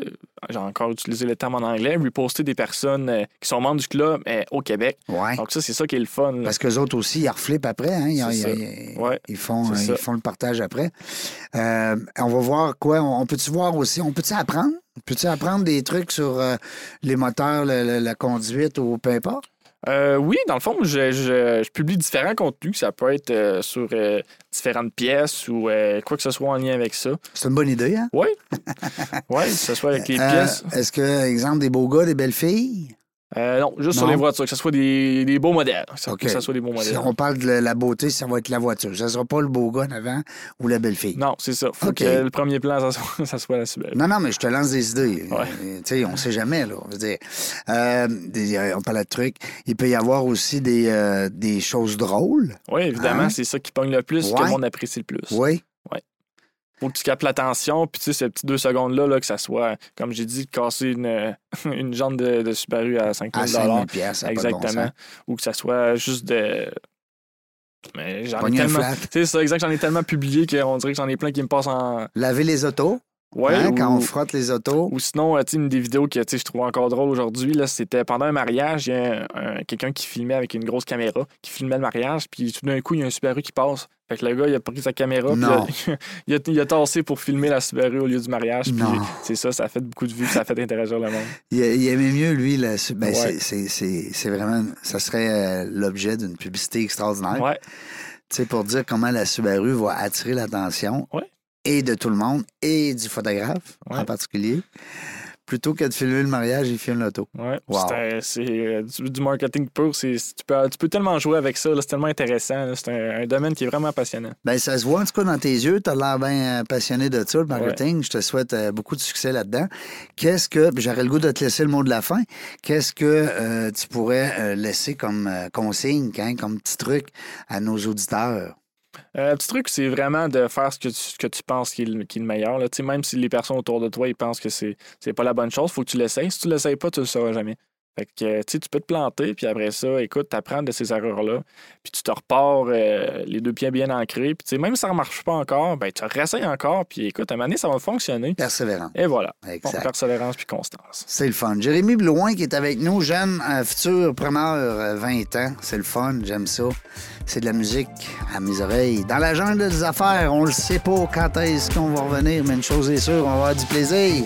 J'ai encore utilisé le terme en anglais, reposter des personnes euh, qui sont membres du club au Québec. Ouais. Donc, ça, c'est ça qui est le fun. là. Parce qu'eux autres aussi, ils reflippent après. Hein? Ils, ils- Ouais, font, ils font le partage après. On va voir quoi? On, on peut-tu voir aussi? On peut-tu apprendre? Peux-tu apprendre des trucs sur euh, les moteurs, le- le- la conduite ou peu importe? Euh, oui, dans le fond, je, je- je publie différents contenus. Ça peut être euh, sur euh, différentes pièces ou quoi que ce soit en lien avec ça. C'est une bonne idée, hein? Oui. Oui, que ce soit avec les pièces. Est-ce que, exemple, des beaux gars, des belles filles? Euh, non, juste sur les voitures, que ce soit des, des beaux modèles. Que que ce soit des beaux Si modèles. on parle de la- beauté, ça va être la voiture. Ça sera pas le beau gars en avant ou la belle fille. Non, c'est ça. Faut que le premier plan, ça soit, ça soit la Subaru. Non, non, mais je te lance des idées. Ouais. Euh, Tu sais, on sait jamais, là. Dire, euh, des- on parle de trucs. Il peut y avoir aussi des, euh, des choses drôles. Oui, évidemment, Hein? c'est ça qui pogne le plus, que Ouais. le monde apprécie le plus. Oui. Faut que tu captes l'attention, puis tu sais, ces petits deux secondes-là, là, que ça soit, comme j'ai dit, casser une, une jambe de, de Subaru à 5 À 000 5 000 piastres, ça a pas de bon Exactement. sens. Ou que ça soit juste de. Mais j'en ai tellement. C'est ça, exact. J'en ai tellement publié qu'on dirait que j'en ai plein qui me passent en. Laver les autos. Ouais, hein, ou, Quand on frotte les autos. ou sinon, euh, tu sais, une des vidéos que je trouve encore drôle aujourd'hui, c'était pendant un mariage, il y a un- un- quelqu'un qui filmait avec une grosse caméra, qui filmait le mariage, puis tout d'un coup, il y a un Subaru qui passe. Fait que le gars, il a pris sa caméra, puis il a, il, a, tassé pour filmer la Subaru au lieu du mariage. Puis c'est ça, ça a fait beaucoup de vues, ça a fait interagir le monde. Il, il aimait mieux, lui, la, ben, Ouais. c'est- vraiment. Ça serait euh, l'objet d'une publicité extraordinaire. Ouais, Tu sais, pour dire comment la Subaru va attirer l'attention Ouais. et de tout le monde et du photographe en particulier. Plutôt que de filmer le mariage, il filme l'auto. ouais. Wow. C'est C'est euh, du, du marketing pur. Tu peux, tu peux tellement jouer avec ça, c'est tellement intéressant. C'est un, un domaine qui est vraiment passionnant. Ben, ça se voit en tout cas dans tes yeux. Tu as l'air bien euh, passionné de ça, le marketing. Je te souhaite euh, beaucoup de succès là-dedans. Qu'est-ce que, j'aurais le goût de te laisser le mot de la fin, qu'est-ce que euh, tu pourrais euh, laisser comme euh, consigne, hein, comme petit truc à nos auditeurs? Euh, le petit truc, c'est vraiment de faire ce que tu, penses qui est le, meilleur. Même si les personnes autour de toi ils pensent que c'est, c'est pas la bonne chose, faut que tu l'essayes. Si tu l'essayes pas, tu le sauras jamais. Fait que, euh, tu sais, tu peux te planter, puis après ça, écoute, tu apprends de ces erreurs-là, puis tu te repars euh, les deux pieds bien ancrés, puis tu sais, même si ça ne marche pas encore, ben tu réessayes encore, puis écoute, à un moment donné, ça va fonctionner. Persévérant. Et voilà. Bon, Exact. persévérance puis constance. C'est le fun. Jérémy Blouin qui est avec nous, jeune euh, futur preneur, euh, 20 ans. C'est le fun, j'aime ça. C'est de la musique à mes oreilles. Dans la jungle des affaires, on le sait pas quand est-ce qu'on va revenir, mais une chose est sûre, on va avoir du plaisir.